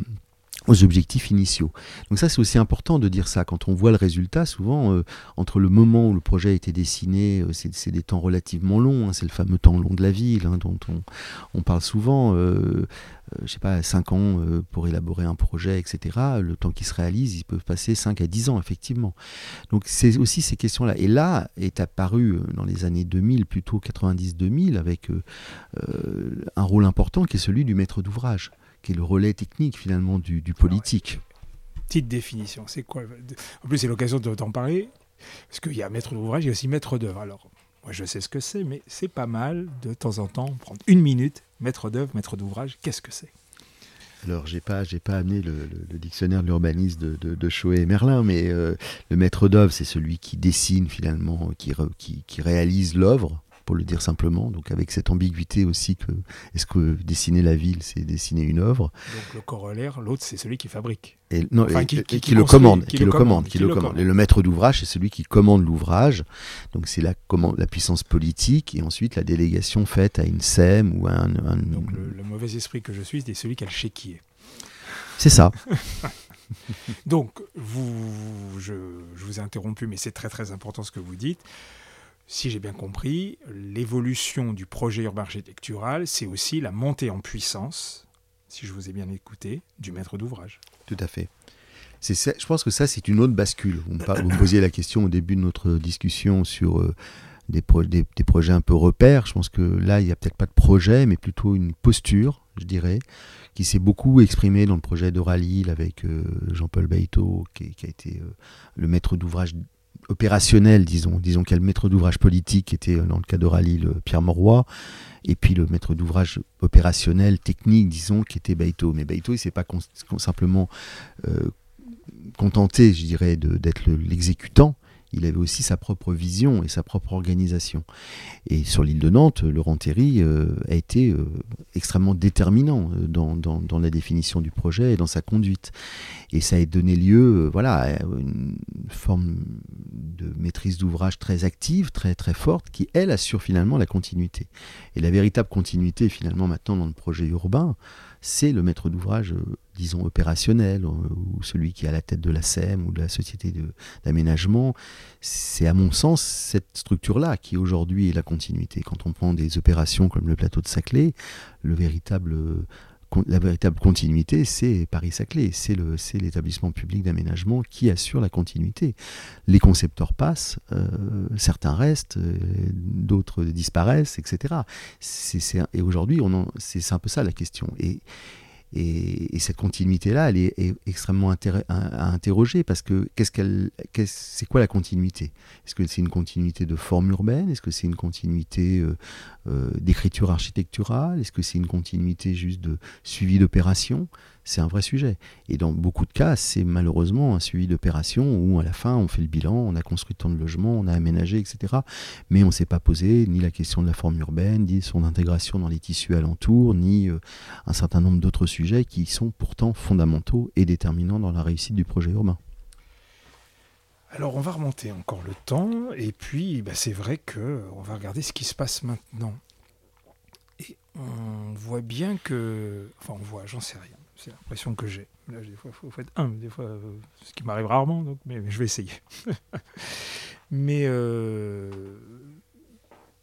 aux objectifs initiaux. Donc ça, c'est aussi important de dire ça. Quand on voit le résultat, souvent, euh, entre le moment où le projet a été dessiné, euh, c'est des temps relativement longs. Hein. c'est le fameux temps long de la ville hein, dont on, parle souvent. Euh, je sais pas, 5 ans pour élaborer un projet, etc. Le temps qui se réalise, il peut passer 5 à 10 ans, effectivement. Donc c'est aussi ces questions-là. Et là est apparu dans les années 2000, plutôt 90-2000, avec un rôle important qui est celui du maître d'ouvrage qui est le relais technique finalement du, politique. Petite définition, c'est quoi? En plus, c'est l'occasion de t'en parler, parce qu'il y a maître d'ouvrage, il y a aussi maître d'œuvre. Alors, moi, je sais ce que c'est, mais c'est pas mal de temps en temps prendre une minute, maître d'œuvre, maître d'ouvrage, qu'est-ce que c'est? Alors, j'ai pas, j'ai pas amené le, dictionnaire de l'urbanisme de, de, de et Merlin, mais euh, le maître d'œuvre, c'est celui qui dessine finalement, qui, qui, qui réalise l'œuvre pour le dire simplement. Donc avec cette ambiguïté aussi que est-ce que dessiner la ville, c'est dessiner une œuvre? Donc le corollaire, l'autre, c'est celui qui fabrique. Et, non, qui, le commande, qui, le commande, qui le commande. Et le maître d'ouvrage, c'est celui qui commande l'ouvrage. Donc c'est la, la puissance politique et ensuite la délégation faite à une SEM ou à un. Donc le, mauvais esprit que je suis, c'est celui qui a le chéquier. C'est ça. Donc, vous, je, je, vous ai interrompu, mais c'est très très important ce que vous dites si j'ai bien compris, l'évolution du projet urbain architectural, c'est aussi la montée en puissance, si je vous ai bien écouté, du maître d'ouvrage. Tout à fait. je pense que ça, c'est une autre bascule. Vous me, posiez la question au début de notre discussion sur euh, des, projets un peu repères. Je pense que là, il n'y a peut-être pas de projet, mais plutôt une posture, je dirais, qui s'est beaucoup exprimée dans le projet d'Oralil avec euh, Jean-Paul Baito, qui, a été euh, le maître d'ouvrage opérationnel, disons, disons maître d'ouvrage politique qui était euh, dans le cas de le Pierre Mauroy, et puis le maître d'ouvrage opérationnel, technique, disons, qui était Baito. Mais Baito, il s'est pas simplement euh, contenté, je dirais, d'être l'exécutant, il avait aussi sa propre vision et sa propre organisation. Et sur l'île de Nantes, Laurent Théry euh, a été euh, extrêmement déterminant euh, dans, la définition du projet et dans sa conduite. Et ça a donné lieu voilà, à une forme de maîtrise d'ouvrage très active, très, très forte, qui, elle, assure finalement la continuité. Et la véritable continuité, finalement, maintenant, dans le projet urbain, c'est le maître d'ouvrage, disons, opérationnel, ou celui qui est à la tête de la SEM ou de la société d'aménagement. C'est à mon sens cette structure-là qui aujourd'hui est la continuité. Quand on prend des opérations comme le plateau de Saclay, le véritable la véritable continuité, c'est Paris-Saclay, c'est l'établissement public d'aménagement qui assure la continuité. Les concepteurs passent, euh, certains restent, euh, d'autres disparaissent, etc. et aujourd'hui, c'est un peu ça la question. Et, et, cette continuité-là, elle est, extrêmement à, interroger parce que qu'est-ce c'est quoi la continuité? Est-ce que c'est une continuité de forme urbaine? Est-ce que c'est une continuité euh, euh, d'écriture architecturale Est-ce que c'est une continuité juste de suivi d'opération? C'est un vrai sujet. Et dans beaucoup de cas, c'est malheureusement un suivi d'opération où à la fin, on fait le bilan, on a construit tant de logements, on a aménagé, etc. Mais on ne s'est pas posé ni la question de la forme urbaine, ni son intégration dans les tissus alentours, ni euh, un certain nombre d'autres sujets qui sont pourtant fondamentaux et déterminants dans la réussite du projet urbain. Alors on va remonter encore le temps et puis bah, c'est vrai que on va regarder ce qui se passe maintenant. Et on voit bien que, enfin on voit, j'en sais rien c'est l'impression que j'ai. Là, des fois, faut, être un, des fois, euh, ce qui m'arrive rarement, donc, mais, je vais essayer. mais euh,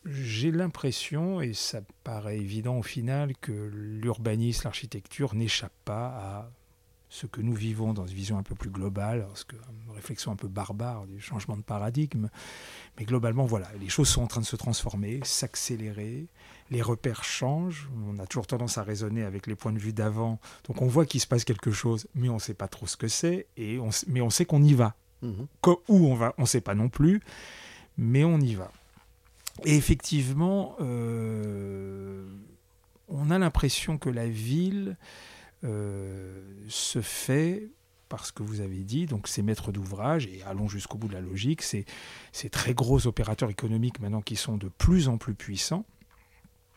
j'ai l'impression, et ça paraît évident au final, que l'urbanisme, l'architecture n'échappe pas à ce que nous vivons dans une vision un peu plus globale, parce que, une réflexion un peu barbare du changement de paradigme. Mais globalement, voilà, les choses sont en train de se transformer, s'accélérer les repères changent, on a toujours tendance à raisonner avec les points de vue d'avant, donc on voit qu'il se passe quelque chose, mais on ne sait pas trop ce que c'est, et on, mais on sait qu'on y va. Mhm. où on va, on ne sait pas non plus, mais on y va. Et effectivement, euh, on a l'impression que la ville euh, se fait parce que vous avez dit, donc ces maîtres d'ouvrage, et allons jusqu'au bout de la logique, c'est ces très gros opérateurs économiques maintenant qui sont de plus en plus puissants,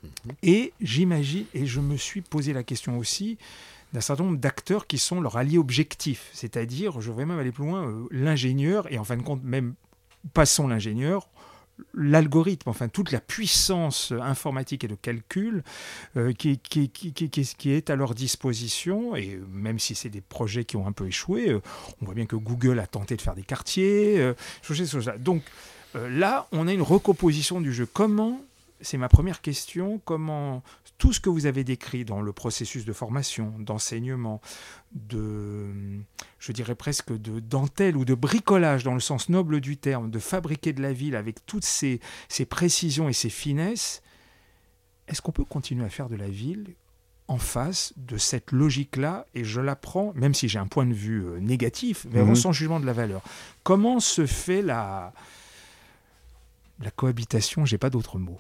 Mhm. Et j'imagine, et je me suis posé la question aussi, d'un certain nombre d'acteurs qui sont leur allié objectif. C'est-à-dire, je voudrais même aller plus loin, euh, l'ingénieur, et en fin de compte, même passons l'ingénieur, l'algorithme, enfin toute la puissance informatique et de calcul euh, qui, qui, qui, est à leur disposition. Et même si c'est des projets qui ont un peu échoué, euh, on voit bien que Google a tenté de faire des quartiers. Euh, donc là, on a une recomposition du jeu. Comment c'est ma première question. Comment tout ce que vous avez décrit dans le processus de formation, d'enseignement, de, je dirais presque de dentelle ou de bricolage dans le sens noble du terme, de fabriquer de la ville avec toutes ces, précisions et ces finesses, est-ce qu'on peut continuer à faire de la ville en face de cette logique-là, et je l'apprends, même si j'ai un point de vue euh, négatif, mais mmh. sans jugement de la valeur. Comment se fait la, la cohabitation, j'ai pas d'autre mot.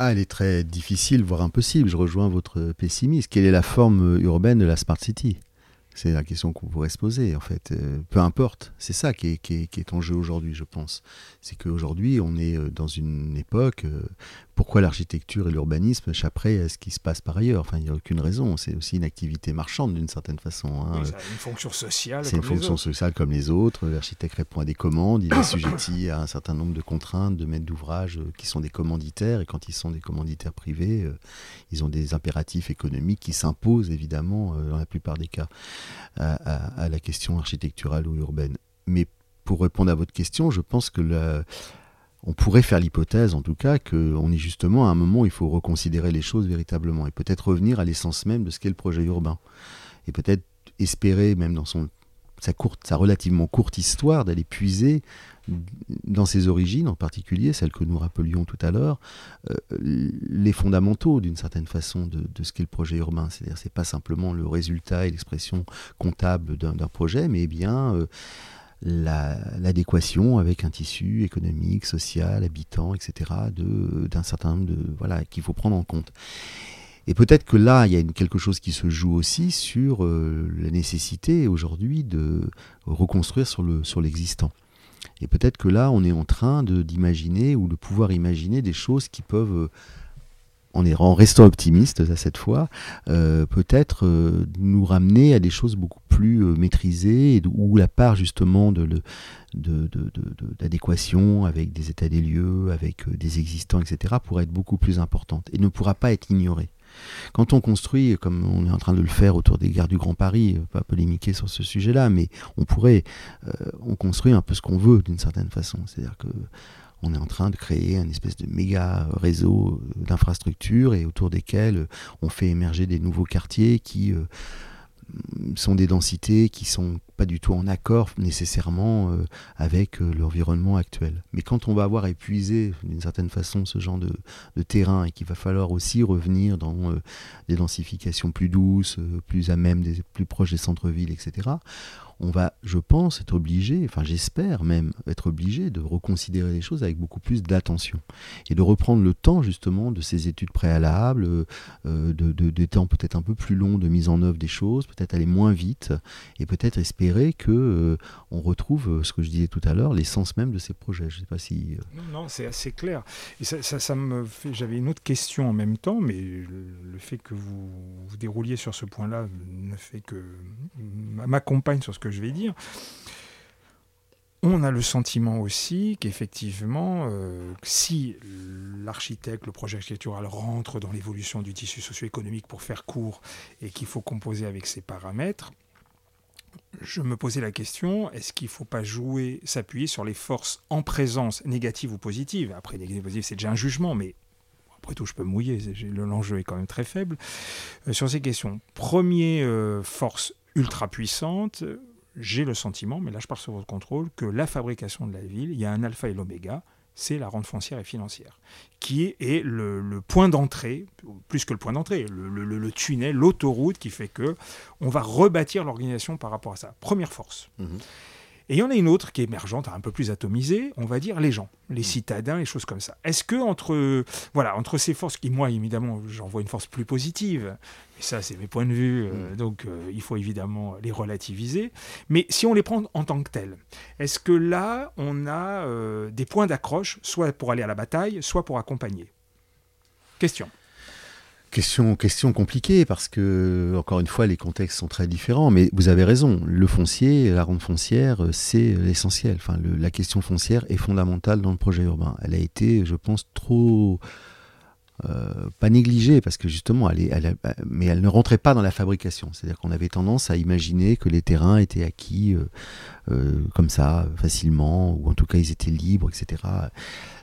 Ah, elle est très difficile, voire impossible. Je rejoins votre pessimisme. Quelle est la forme urbaine de la Smart City? C'est la question qu'on pourrait se poser, en fait. Euh, peu importe, c'est ça qui est, qui, est, en jeu aujourd'hui, je pense. C'est qu'aujourd'hui, on est euh, dans une époque. Euh, pourquoi l'architecture et l'urbanisme échapperaient à ce qui se passe par ailleurs? Enfin, il n'y a aucune raison. C'est aussi une activité marchande, d'une certaine façon. Hein. une fonction sociale. C'est une fonction sociale comme les autres. L'architecte répond à des commandes, il est assujetti à un certain nombre de contraintes, de maîtres d'ouvrage qui sont des commanditaires. Et quand ils sont des commanditaires privés, ils ont des impératifs économiques qui s'imposent, évidemment, dans la plupart des cas à, la question architecturale ou urbaine. Mais pour répondre à votre question, je pense que on pourrait faire l'hypothèse, en tout cas, qu'on est justement à un moment où il faut reconsidérer les choses véritablement et peut-être revenir à l'essence même de ce qu'est le projet urbain. Et peut-être espérer, même dans son, sa, courte, sa relativement courte histoire, d'aller puiser dans ses origines, en particulier celles que nous rappelions tout à l'heure, euh, les fondamentaux d'une certaine façon de, ce qu'est le projet urbain. C'est-à-dire, c'est pas simplement le résultat et l'expression comptable d'un projet, mais bien euh, l'adéquation avec un tissu économique, social, habitant, etc. d'un certain nombre de voilà qu'il faut prendre en compte. Et peut-être que là, il y a quelque chose qui se joue aussi sur euh, la nécessité aujourd'hui de reconstruire sur l'existant. Et peut-être que là, on est en train d'imaginer ou de pouvoir imaginer des choses qui peuvent, euh, en, restant optimistes à cette fois, euh, peut-être nous ramener à des choses beaucoup plus maîtrisées, où la part justement d'adéquation avec des états des lieux, avec des existants, etc., pourrait être beaucoup plus importante et ne pourra pas être ignorée. Quand on construit, comme on est en train de le faire autour des gares du Grand Paris, euh, pas polémiquer sur ce sujet-là, mais on pourrait, euh, on construit un peu ce qu'on veut d'une certaine façon. C'est-à-dire que on est en train de créer un espèce de méga réseau euh, d'infrastructures et autour desquels on fait émerger des nouveaux quartiers qui sont des densités qui sont pas du tout en accord nécessairement euh, avec euh, l'environnement actuel. Mais quand on va avoir épuisé d'une certaine façon ce genre de, terrain et qu'il va falloir aussi revenir dans euh, des densifications plus douces, plus à même, des, plus proches des centres-villes, etc., on va, je pense, être obligé, enfin j'espère même être obligé de reconsidérer les choses avec beaucoup plus d'attention et de reprendre le temps justement de ces études préalables, euh, de, des temps peut-être un peu plus longs de mise en œuvre des choses, peut-être aller moins vite et peut-être espérer que euh, on retrouve euh, ce que je disais tout à l'heure, l'essence même de ces projets. Je sais pas si. Non, c'est assez clair. Et ça, ça, me fait. J'avais une autre question en même temps, mais le, fait que vous, vous dérouliez sur ce point-là ne fait que m'accompagne sur ce que je vais dire. On a le sentiment aussi qu'effectivement, euh, si l'architecte, le projet architectural rentre dans l'évolution du tissu socio-économique pour faire court et qu'il faut composer avec ces paramètres, je me posais la question, est-ce qu'il ne faut pas jouer, s'appuyer sur les forces en présence, négatives ou positives? Après, négatives ou positives, c'est déjà un jugement, mais après tout, je peux mouiller, l'enjeu est quand même très faible. Euh, sur ces questions, premier euh, force ultra puissante, j'ai le sentiment, mais là je pars sur votre contrôle, que la fabrication de la ville, il y a un alpha et l'oméga, c'est la rente foncière et financière, qui est, le, point d'entrée, plus que le point d'entrée, le, tunnel, l'autoroute qui fait que on va rebâtir l'organisation par rapport à ça. Première force. Mhm. Et il y en a une autre qui est émergente, un peu plus atomisée, on va dire les gens, les mm. citadins, les choses comme ça. Est-ce que entre, voilà, entre ces forces, qui moi évidemment j'en vois une force plus positive, et ça c'est mes points de vue, euh, mm. donc euh, il faut évidemment les relativiser, mais si on les prend en tant que tels, est-ce que là on a euh, des points d'accroche, soit pour aller à la bataille, soit pour accompagner? Question. Question, question compliquée parce que, encore une fois, les contextes sont très différents. Mais vous avez raison, le foncier, la ronde foncière, c'est l'essentiel. Enfin, la question foncière est fondamentale dans le projet urbain. Elle a été, je pense, trop euh, pas négligée parce que justement, mais elle ne rentrait pas dans la fabrication. C'est-à-dire qu'on avait tendance à imaginer que les terrains étaient acquis euh, euh, comme ça, facilement, ou en tout cas ils étaient libres, etc.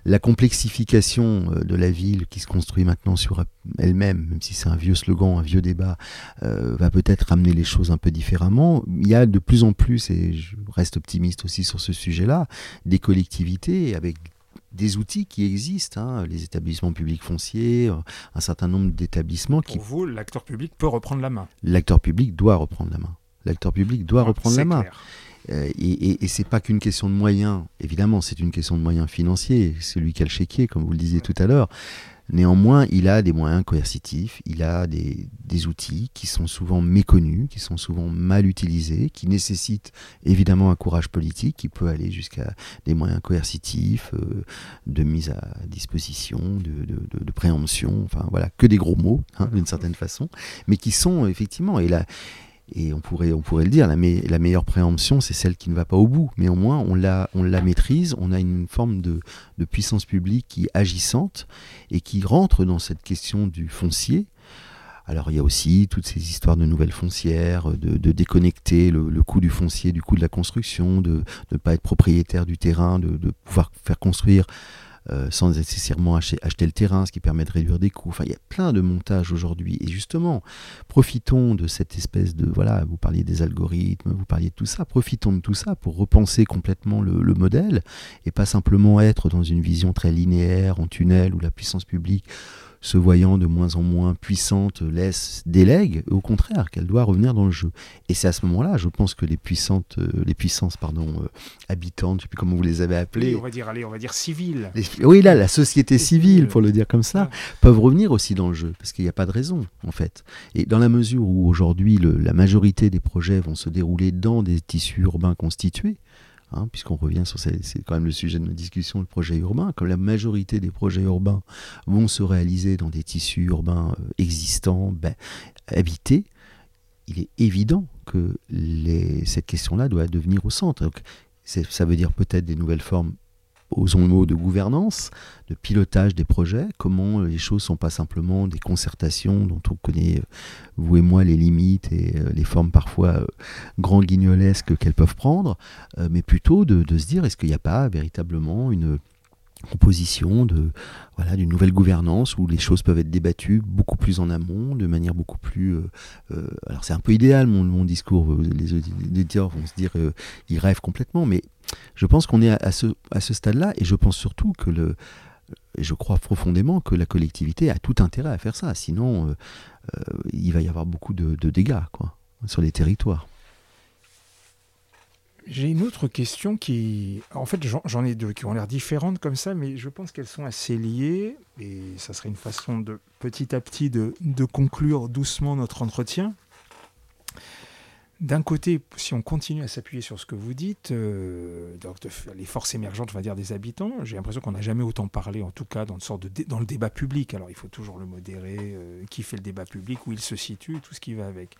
La complexification de la ville qui se construit maintenant sur elle-même, même si c'est un vieux slogan, un vieux débat, va peut-être amener les choses un peu différemment. Il y a de plus en plus, et je reste optimiste aussi sur ce sujet-là, des collectivités avec des outils qui existent, hein, les établissements publics fonciers, euh, un certain nombre d'établissements qui... Pour vous, l'acteur public peut reprendre la main L'acteur public doit reprendre la main. L'acteur public doit reprendre la main. Euh, et, et, et c'est pas qu'une question de moyens, évidemment, c'est une question de moyens financiers. Celui qui a le chéquier, comme vous le disiez tout à l'heure. Néanmoins, il a des moyens coercitifs, il a des, outils qui sont souvent méconnus, qui sont souvent mal utilisés, qui nécessitent évidemment un courage politique qui peut aller jusqu'à des moyens coercitifs, euh, de mise à disposition, de, préemption, enfin voilà, que des gros mots hein, d'une certaine façon, mais qui sont effectivement, et et on pourrait, on pourrait le dire, la, meilleure préemption, c'est celle qui ne va pas au bout. Mais au moins, on la, on la maîtrise, on a une forme de, de puissance publique qui est agissante et qui rentre dans cette question du foncier. Alors il y a aussi toutes ces histoires de nouvelles foncières, de, de déconnecter le, le, coût du foncier du coût de la construction, de ne pas être propriétaire du terrain, de, de pouvoir faire construire euh, sans nécessairement acheter, le terrain, ce qui permet de réduire des coûts. Enfin, il y a plein de montages aujourd'hui. Et justement, profitons de cette espèce de... Voilà, vous parliez des algorithmes, vous parliez de tout ça. Profitons de tout ça pour repenser complètement le, le modèle et pas simplement être dans une vision très linéaire, en tunnel, où la puissance publique se voyant de moins en moins puissante, laisse, délègue, au contraire, qu'elle doit revenir dans le jeu. Et c'est à ce moment-là, je pense que les puissantes, euh, les puissances, pardon, euh, habitantes, je sais plus comment vous les avez appelées. on va dire, allez, on va dire civiles. oui, là, la société civile, pour le dire comme ça, peuvent revenir aussi dans le jeu, parce qu'il n'y a pas de raison, en fait. Et dans la mesure où aujourd'hui, la majorité des projets vont se dérouler dans des tissus urbains constitués, Hein, puisqu'on revient sur c'est quand même le sujet de nos discussions, le projet urbain, comme la majorité des projets urbains vont se réaliser dans des tissus urbains euh, existants, ben, habités, il est évident que cette question-là doit devenir au centre. Ça veut dire peut-être des nouvelles formes osons le de gouvernance, de pilotage des projets, comment les choses sont pas simplement des concertations dont on connaît, euh, vous et moi, les limites et euh, les formes parfois euh, grand guignolesques qu'elles peuvent prendre, mais plutôt de, se dire est-ce qu'il n'y a pas véritablement une proposition de voilà d'une nouvelle gouvernance où les choses peuvent être débattues beaucoup plus en amont de manière beaucoup plus alors c'est un peu idéal mon, mon discours les auditeurs vont se dire ils rêvent complètement mais je pense qu'on est à, ce, à ce stade-là et je pense surtout que le, je crois profondément que la collectivité a tout intérêt à faire ça, sinon euh, euh, il va y avoir beaucoup de, dégâts quoi, sur les territoires. J'ai une autre question qui, en fait, j'en ai deux qui ont l'air différentes comme ça, mais je pense qu'elles sont assez liées et ça serait une façon de petit à petit de, conclure doucement notre entretien. D'un côté, si on continue à s'appuyer sur ce que vous dites, euh, les forces émergentes, on va dire, des habitants, j'ai l'impression qu'on n'a jamais autant parlé, en tout cas, dans, une sorte de dans le débat public. Alors, il faut toujours le modérer, euh, qui fait le débat public, où il se situe, tout ce qui va avec.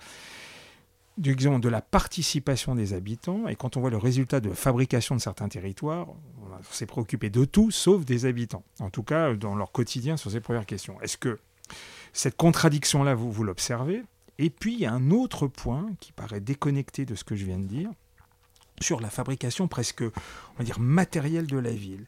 De la participation des habitants, et quand on voit le résultat de fabrication de certains territoires, on s'est préoccupé de tout sauf des habitants. En tout cas, dans leur quotidien sur ces premières questions. Est-ce que cette contradiction-là, vous, l'observez? Et puis, il y a un autre point qui paraît déconnecté de ce que je viens de dire, sur la fabrication presque, on matérielle de la ville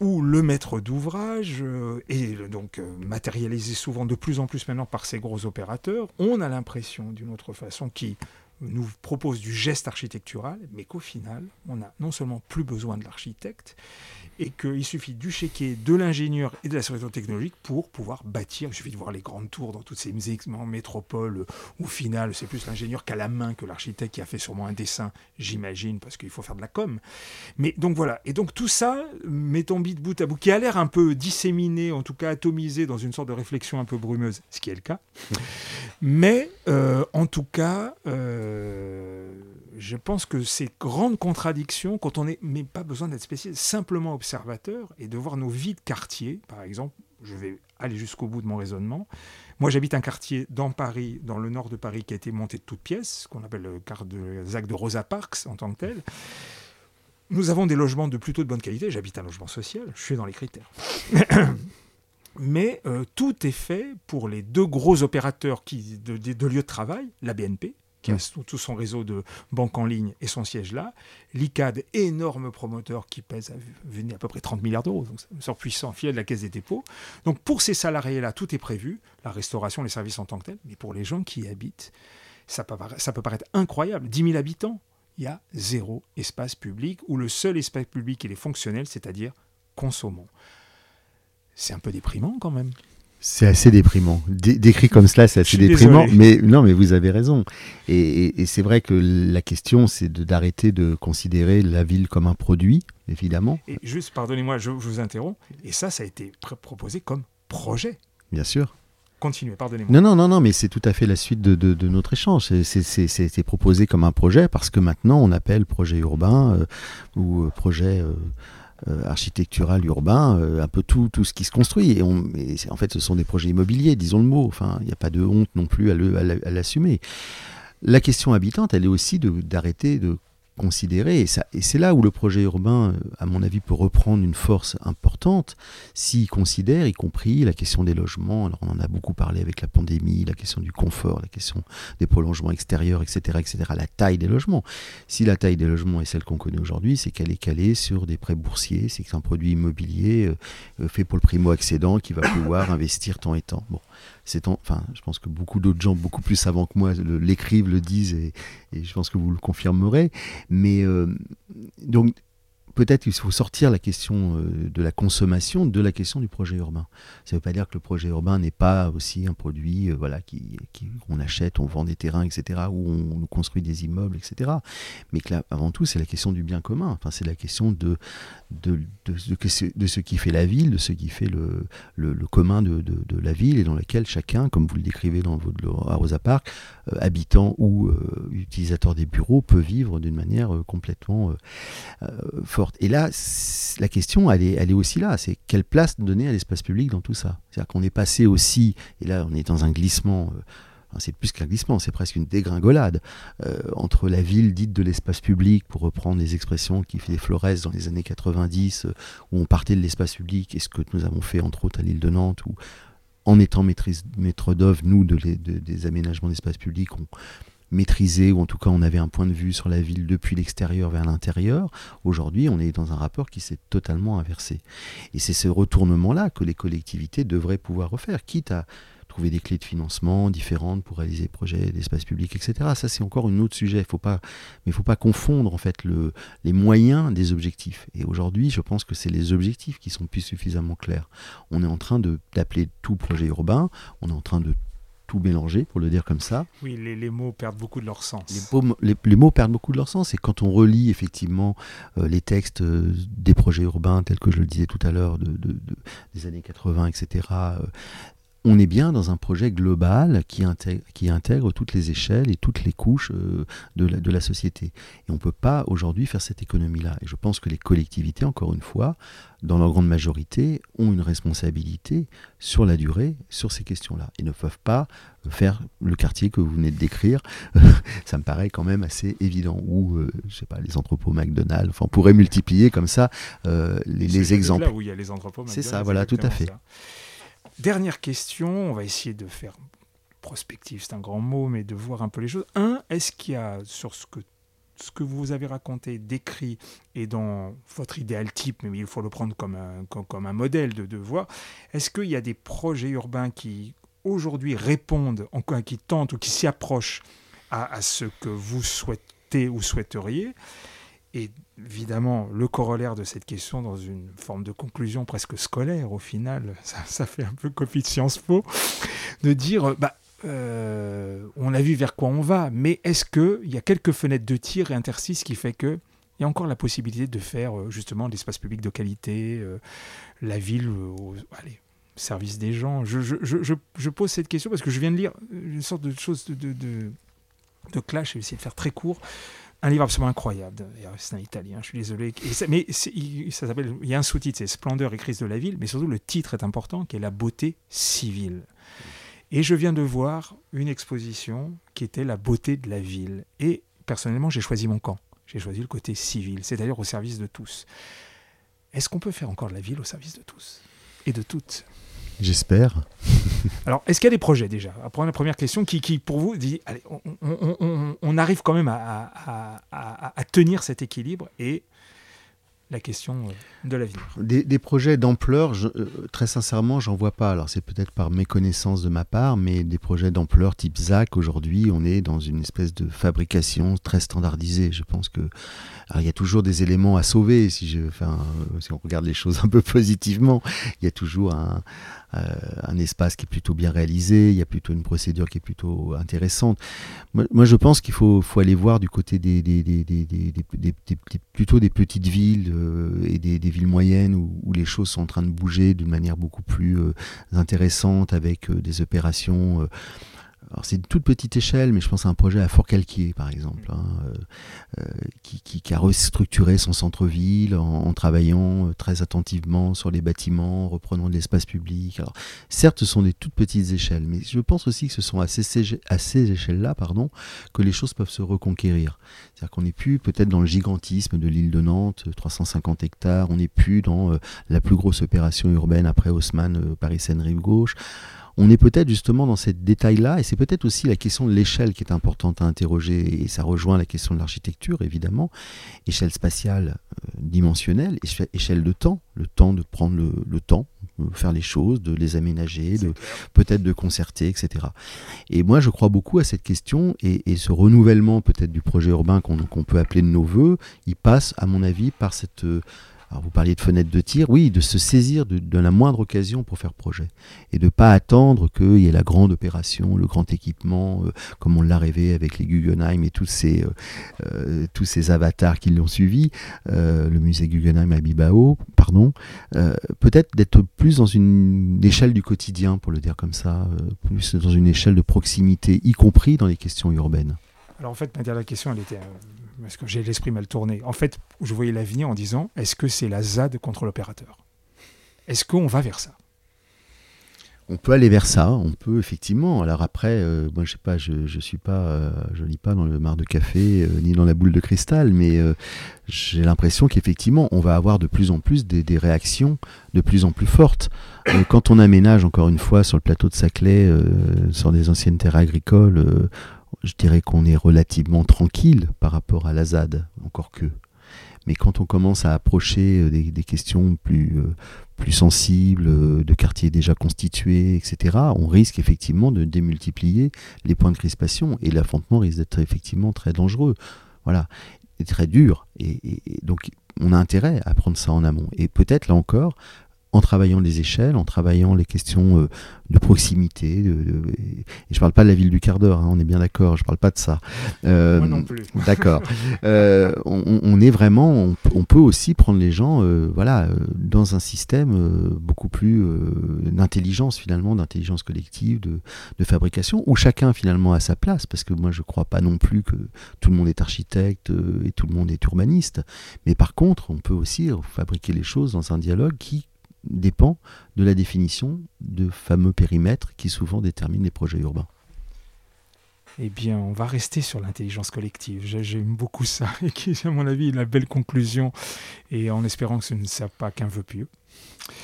où le maître d'ouvrage euh, est donc euh, matérialisé souvent de plus en plus maintenant par ces gros opérateurs, on a l'impression d'une autre façon qui nous propose du geste architectural, mais qu'au final, on n'a non seulement plus besoin de l'architecte, et qu'il suffit du chéquier, de l'ingénieur et de la solution technologique pour pouvoir bâtir. Il suffit de voir les grandes tours dans toutes ces métropoles où, au final, c'est plus l'ingénieur qu'à la main que l'architecte qui a fait sûrement un dessin, j'imagine, parce qu'il faut faire de la com. Mais donc voilà. Et donc tout ça, mettons bit bout à bout, qui a l'air un peu disséminé, en tout cas atomisé dans une sorte de réflexion un peu brumeuse, ce qui est le cas. Mais euh, en tout cas, euh, je pense que ces grandes contradictions, quand on n'est mais pas besoin d'être spécialiste, simplement observateur et de voir nos vies de quartier, par exemple, je vais aller jusqu'au bout de mon raisonnement. Moi, j'habite un quartier dans Paris, dans le nord de Paris, qui a été monté de toutes pièces, qu'on appelle le quart de ZAC de Rosa Parks en tant que tel. Nous avons des logements de plutôt de bonne qualité. J'habite un logement social, je suis dans les critères. Mais euh, tout est fait pour les deux gros opérateurs qui, de, de, lieux de travail, la BNP, qui a tout son réseau de banques en ligne et son siège là, l'ICAD, énorme promoteur qui pèse à, à peu près 30 milliards d'euros, donc sort puissant, fier de la Caisse des dépôts. Donc pour ces salariés-là, tout est prévu, la restauration, les services en tant que tels, mais pour les gens qui y habitent, ça peut, ça peut paraître incroyable. 10 000 habitants, il y a zéro espace public, où le seul espace public, il est fonctionnel, c'est-à-dire consommons. C'est un peu déprimant quand même. C'est assez déprimant. décrit comme cela, c'est assez déprimant. Mais non, mais vous avez raison. Et, c'est vrai que la question, c'est d'arrêter de, considérer la ville comme un produit, évidemment. Et juste, pardonnez-moi, je, vous interromps. Et ça, ça a été proposé comme projet. Bien sûr. Continuez, pardonnez-moi. Non, non, non, non, mais c'est tout à fait la suite de, de, notre échange. C'est proposé comme un projet parce que maintenant, on appelle projet urbain euh, ou euh, projet. Euh, architectural, urbain, euh, un peu tout, tout ce qui se construit. Et, en fait, ce sont des projets immobiliers, disons le mot. Enfin, il n'y a pas de honte non plus à l'assumer. La question habitante, elle est aussi d'arrêter de, considérer, et, et c'est là où le projet urbain, euh, à mon avis, peut reprendre une force importante, s'il considère, y compris la question des logements, alors on en a beaucoup parlé avec la pandémie, la question du confort, la question des prolongements extérieurs, etc., etc., la taille des logements. Si la taille des logements est celle qu'on connaît aujourd'hui, c'est qu'elle est calée sur des prêts boursiers, c'est un produit immobilier euh, euh, fait pour le primo-accédant qui va pouvoir investir tant et tant. Bon, enfin, je pense que beaucoup d'autres gens, beaucoup plus savants que moi, l'écrivent, le disent, et, je pense que vous le confirmerez. Mais euh, donc, peut-être qu'il faut sortir la question euh, de la consommation de la question du projet urbain. Ça ne veut pas dire que le projet urbain n'est pas aussi un produit euh, voilà, achète, on vend des terrains, etc., où on construit des immeubles, etc. Mais que là, avant tout, c'est la question du bien commun. Enfin, c'est la question de, de, ce qui fait la ville, de ce qui fait le, le, commun de, de, la ville et dans laquelle chacun, comme vous le décrivez dans votre, Rosa Park, euh, habitant ou utilisateur des bureaux, peut vivre d'une manière complètement forte et là, la question, elle est, aussi là. C'est quelle place donner à l'espace public dans tout ça? C'est-à-dire qu'on est passé aussi, et là, on est dans un glissement. Euh, c'est plus qu'un glissement, c'est presque une dégringolade euh, entre la ville dite de l'espace public, pour reprendre les expressions qui fait des dans les années 90, euh, où on partait de l'espace public, et ce que nous avons fait entre autres à l'île de Nantes, où en étant maître d'œuvre, nous, de des aménagements d'espace public, on, maîtrisé, ou en tout cas on avait un point de vue sur la ville depuis l'extérieur vers l'intérieur. Aujourd'hui, on est dans un rapport qui s'est totalement inversé. Et c'est ce retournement-là que les collectivités devraient pouvoir refaire, quitte à trouver des clés de financement différentes pour réaliser des projets d'espace public, etc. Ça, c'est encore un autre sujet. Faut pas, mais il ne faut pas confondre en fait le, les moyens des objectifs. Et aujourd'hui, je pense que c'est les objectifs qui sont plus suffisamment clairs. On est en train d'appeler tout projet urbain, on est en train de tout mélanger, pour le dire comme ça. Oui, les, mots perdent beaucoup de leur sens. Les, mots perdent beaucoup de leur sens. Et quand on relit effectivement euh, les textes euh, des projets urbains, tels que je le disais tout à l'heure, de, des années 80, etc., on est bien dans un projet global qui intègre, qui intègre toutes les échelles et toutes les couches euh, de, la, de la société. Et on ne peut pas aujourd'hui faire cette économie-là. Et je pense que les collectivités, encore une fois, dans leur grande majorité, ont une responsabilité sur la durée, sur ces questions-là. Ils ne peuvent pas faire le quartier que vous venez de décrire. ça me paraît quand même assez évident. Ou, euh, je sais pas, les entrepôts McDonald's. Enfin, on pourrait multiplier comme ça euh, les, exemples. Là où il y a les entrepôts C'est ça, voilà, tout à fait. Dernière question, on va essayer de faire prospective, c'est un grand mot, mais de voir un peu les choses. Un, est-ce qu'il y a sur ce que ce que vous avez raconté, décrit, et dans votre idéal type, mais il faut le prendre comme un, modèle de, de voir, est-ce qu'il y a des projets urbains qui aujourd'hui répondent, qui tentent ou qui s'y approchent à, ce que vous souhaitez ou souhaiteriez? Et évidemment, le corollaire de cette question, dans une forme de conclusion presque scolaire, au final, ça, fait un peu copie de Sciences Po, de dire, bah, euh, on a vu vers quoi on va, mais est-ce qu'il y a quelques fenêtres de tir et interstices qui fait que il y a encore la possibilité de faire euh, justement l'espace public de qualité, euh, la ville au service des gens. Je, pose cette question parce que je viens de lire une sorte de chose clash, je vais essayer de faire très court un livre absolument incroyable. C'est un italien, je suis désolé. mais il, ça s'appelle, il y a un sous-titre, c'est Splendeur et crise de la ville, mais surtout le titre est important, qui est La beauté civile. Et je viens de voir une exposition qui était La beauté de la ville. Et personnellement, j'ai choisi mon camp. J'ai choisi le côté civil, c'est-à-dire au service de tous. Est-ce qu'on peut faire encore de la ville au service de tous? Et de toutes? J'espère. Alors, est-ce qu'il y a des projets déjà? Après la première question, qui, qui pour vous dit, allez, on, arrive quand même à, à, tenir cet équilibre et la question euh, de l'avenir. Des, des projets d'ampleur, euh, très sincèrement, j'en vois pas. Alors c'est peut-être par méconnaissance de ma part, mais des projets d'ampleur type ZAC, aujourd'hui, on est dans une espèce de fabrication très standardisée. Je pense que il y a toujours des éléments à sauver, si, je, enfin, si on regarde les choses un peu positivement. Il y a toujours un, euh, un espace qui est plutôt bien réalisé, il y a plutôt une procédure qui est plutôt intéressante. Moi, je pense qu'il faut, faut, aller voir du côté des, des, des, des plutôt des petites villes euh, et des, villes moyennes où, où, les choses sont en train de bouger d'une manière beaucoup plus euh, intéressante avec des opérations alors c'est une toute petite échelle, mais je pense à un projet à Fort-Calquier, par exemple, hein, euh, euh, qui, a restructuré son centre-ville en, travaillant euh, très attentivement sur les bâtiments, reprenant de l'espace public. Alors, certes, ce sont des toutes petites échelles, mais je pense aussi que ce sont à ces, échelles-là pardon, que les choses peuvent se reconquérir. C'est-à-dire qu'on n'est plus peut-être dans le gigantisme de l'île de Nantes, 350 hectares, on n'est plus dans la plus grosse opération urbaine après Haussmann, Paris-Seine-Rive-Gauche on est peut-être justement dans ces détails-là, et c'est peut-être aussi la question de l'échelle qui est importante à interroger, et ça rejoint la question de l'architecture, évidemment, échelle spatiale euh, dimensionnelle, échelle de temps, le temps de prendre le, temps, de faire les choses, de les aménager, de peut-être de concerter, etc. Et moi, je crois beaucoup à cette question, et, ce renouvellement peut-être du projet urbain qu'on peut appeler de nos voeux, il passe, à mon avis, par cette... Euh, alors vous parliez de fenêtre de tir, oui, de se saisir de, la moindre occasion pour faire projet et de pas attendre qu'il y ait la grande opération, le grand équipement, euh, comme on l'a rêvé avec les Guggenheim et tous ces, euh, euh, tous ces avatars qui l'ont suivi, le musée Guggenheim à Bilbao, pardon, peut-être d'être plus dans une échelle du quotidien, pour le dire comme ça, plus dans une échelle de proximité, y compris dans les questions urbaines. Alors en fait, ma dernière question, elle était parce que j'ai l'esprit mal tourné. En fait, je voyais l'avenir en disant est-ce que c'est la ZAD contre l'opérateur? Est-ce qu'on va vers ça? On peut aller vers ça, on peut effectivement. Alors après, euh, moi je sais pas, je, suis pas, euh, je lis pas dans le mar de café euh, ni dans la boule de cristal, mais j'ai l'impression qu'effectivement on va avoir de plus en plus des réactions de plus en plus fortes. quand on aménage encore une fois sur le plateau de Saclay, sur des anciennes terres agricoles, je dirais qu'on est relativement tranquille par rapport à la ZAD, encore que. Mais quand on commence à approcher euh, des, questions plus, euh, sensibles, euh, de quartiers déjà constitués, etc., on risque effectivement de démultiplier les points de crispation et l'affrontement risque d'être effectivement très dangereux. Voilà. Et très dur. et, donc, on a intérêt à prendre ça en amont. Et peut-être, là encore, en travaillant les échelles, en travaillant les questions euh, de proximité. De, et je ne parle pas de la ville du quart d'heure, hein, on est bien d'accord, je ne parle pas de ça. Euh, Moi non plus. D'accord. Euh, on, est vraiment, on, peut aussi prendre les gens voilà, dans un système beaucoup plus d'intelligence finalement, d'intelligence collective, de, de, fabrication, où chacun finalement a sa place, parce que moi je ne crois pas non plus que tout le monde est architecte et tout le monde est urbaniste. Mais par contre, on peut aussi fabriquer les choses dans un dialogue qui dépend de la définition de fameux périmètres qui souvent déterminent les projets urbains. Eh bien, on va rester sur l'intelligence collective. J'aime beaucoup ça et qui est, à mon avis, la belle conclusion. Et en espérant que ce ne soit pas qu'un vœu pieux.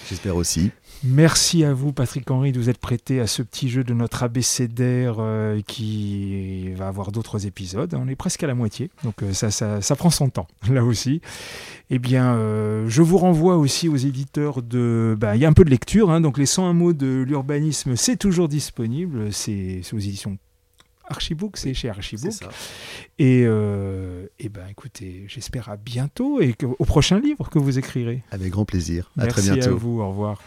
J'espère aussi. Merci à vous, Patrick Henry, de vous être prêté à ce petit jeu de notre abécédaire euh, qui va avoir d'autres épisodes. On est presque à la moitié, donc euh, ça, ça, prend son temps, là aussi. Eh bien, euh, je vous renvoie aussi aux éditeurs de... Bah, il y a un peu de lecture, hein, donc les 101 mots de l'urbanisme, c'est toujours disponible. C'est aux éditions Archibook, c'est chez Archibook. Et, euh, et ben écoutez, j'espère à bientôt et au prochain livre que vous écrirez. Avec grand plaisir. À très bientôt. à vous. Au revoir.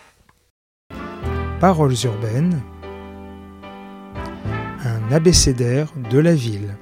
Paroles urbaines. Un abécédaire de la ville.